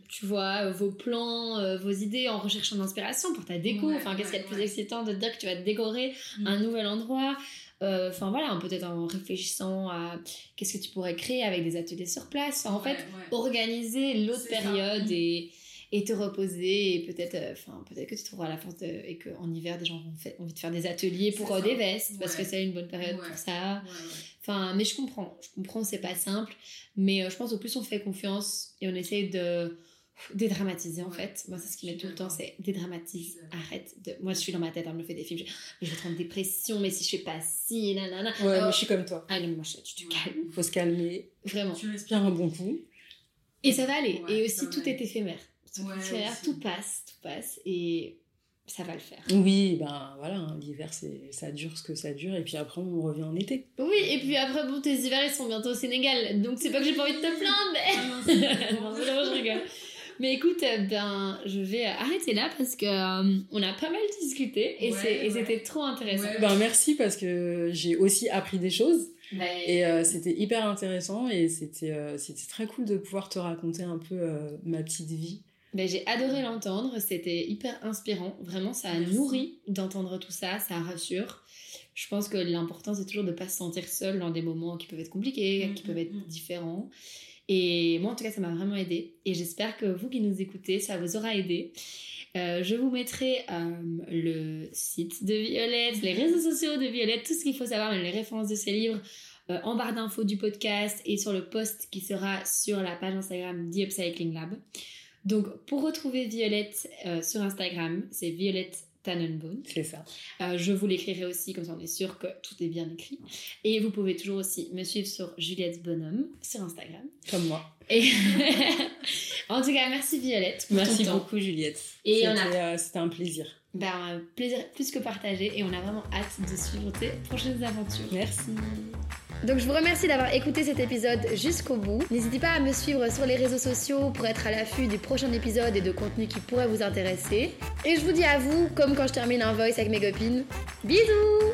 Tu vois, euh, vos plans, euh, vos idées, en recherchant d'inspiration pour ta déco. Ouais, enfin, qu'est-ce qu'il y a de plus ouais. excitant de te dire que tu vas te décorer Mm. un nouvel endroit? Euh, Enfin, voilà, peut-être en réfléchissant à qu'est-ce que tu pourrais créer avec des ateliers sur place. Enfin, en fait, organiser l'autre ça. période Mm. et, et te reposer et peut-être euh, peut-être que tu trouveras la force de, et qu'en hiver des gens ont fait- envie de faire des ateliers pour euh, des vestes parce que c'est une bonne période Ouais. pour ça ouais. Enfin mais je comprends je comprends c'est pas simple mais euh, je pense au plus on fait confiance et on essaye de dédramatiser en Ouais. fait moi c'est ce qui suis tout le temps c'est dédramatise arrête de moi je suis dans ma tête on me fait des films je, je vais être en dépression mais si je fais pas ci nanana Ouais, Alors, mais je suis comme toi. ah non mais moi je- tu te calmes Il faut se calmer, vraiment tu respires un bon coup. Et ça va aller. Ouais, et aussi, tout est éphémère. Tout Ouais, éphémère, tout passe, tout passe. Et ça va le faire. Oui, ben voilà, hein, l'hiver, c'est ça dure ce que ça dure. Et puis après, on revient en été. Oui, et puis après, bon, tes hivers, ils sont bientôt au Sénégal. Donc, c'est pas que j'ai pas envie de te plaindre, mais. Ah non, [LAUGHS] vraiment, je rigole. Mais écoute, euh, ben, je vais arrêter là parce que euh, on a pas mal discuté et Ouais, c'est- et ouais. c'était trop intéressant. Ouais. Ben merci parce que j'ai aussi appris des choses. Ben, Et euh, c'était hyper intéressant et c'était euh, c'était très cool de pouvoir te raconter un peu euh, ma petite vie. Ben, j'ai adoré l'entendre, c'était hyper inspirant. Vraiment, ça a nourri d'entendre tout ça, ça rassure. Je pense que l'important, c'est toujours de ne pas se sentir seul dans des moments qui peuvent être compliqués, Mm, qui peuvent mm, être mm. différents. Et moi, en tout cas, ça m'a vraiment aidé. Et j'espère que vous qui nous écoutez, ça vous aura aidé. Euh, je vous mettrai euh, le site de Violette, les réseaux sociaux de Violette, tout ce qu'il faut savoir, même les références de ses livres, euh, en barre d'infos du podcast et sur le post qui sera sur la page Instagram The Upcycling Lab. Donc, pour retrouver Violette euh, sur Instagram, c'est Violette Tannenbaum. C'est ça. Euh, je vous l'écrirai aussi, comme ça on est sûr que tout est bien écrit. Et vous pouvez toujours aussi me suivre sur Juliette Bonhomme sur Instagram. Comme moi. Et [LAUGHS] en tout cas, merci Violette. pour Merci ton temps. beaucoup Juliette. Et C'était on a- euh, c'était un plaisir. Ben, plaisir plus que partagé et on a vraiment hâte de suivre tes prochaines aventures. Merci. Donc je vous remercie d'avoir écouté cet épisode jusqu'au bout. N'hésitez pas à me suivre sur les réseaux sociaux pour être à l'affût du prochain épisode et de contenu qui pourrait vous intéresser. Et je vous dis à vous, comme quand je termine un voice avec mes copines, bisous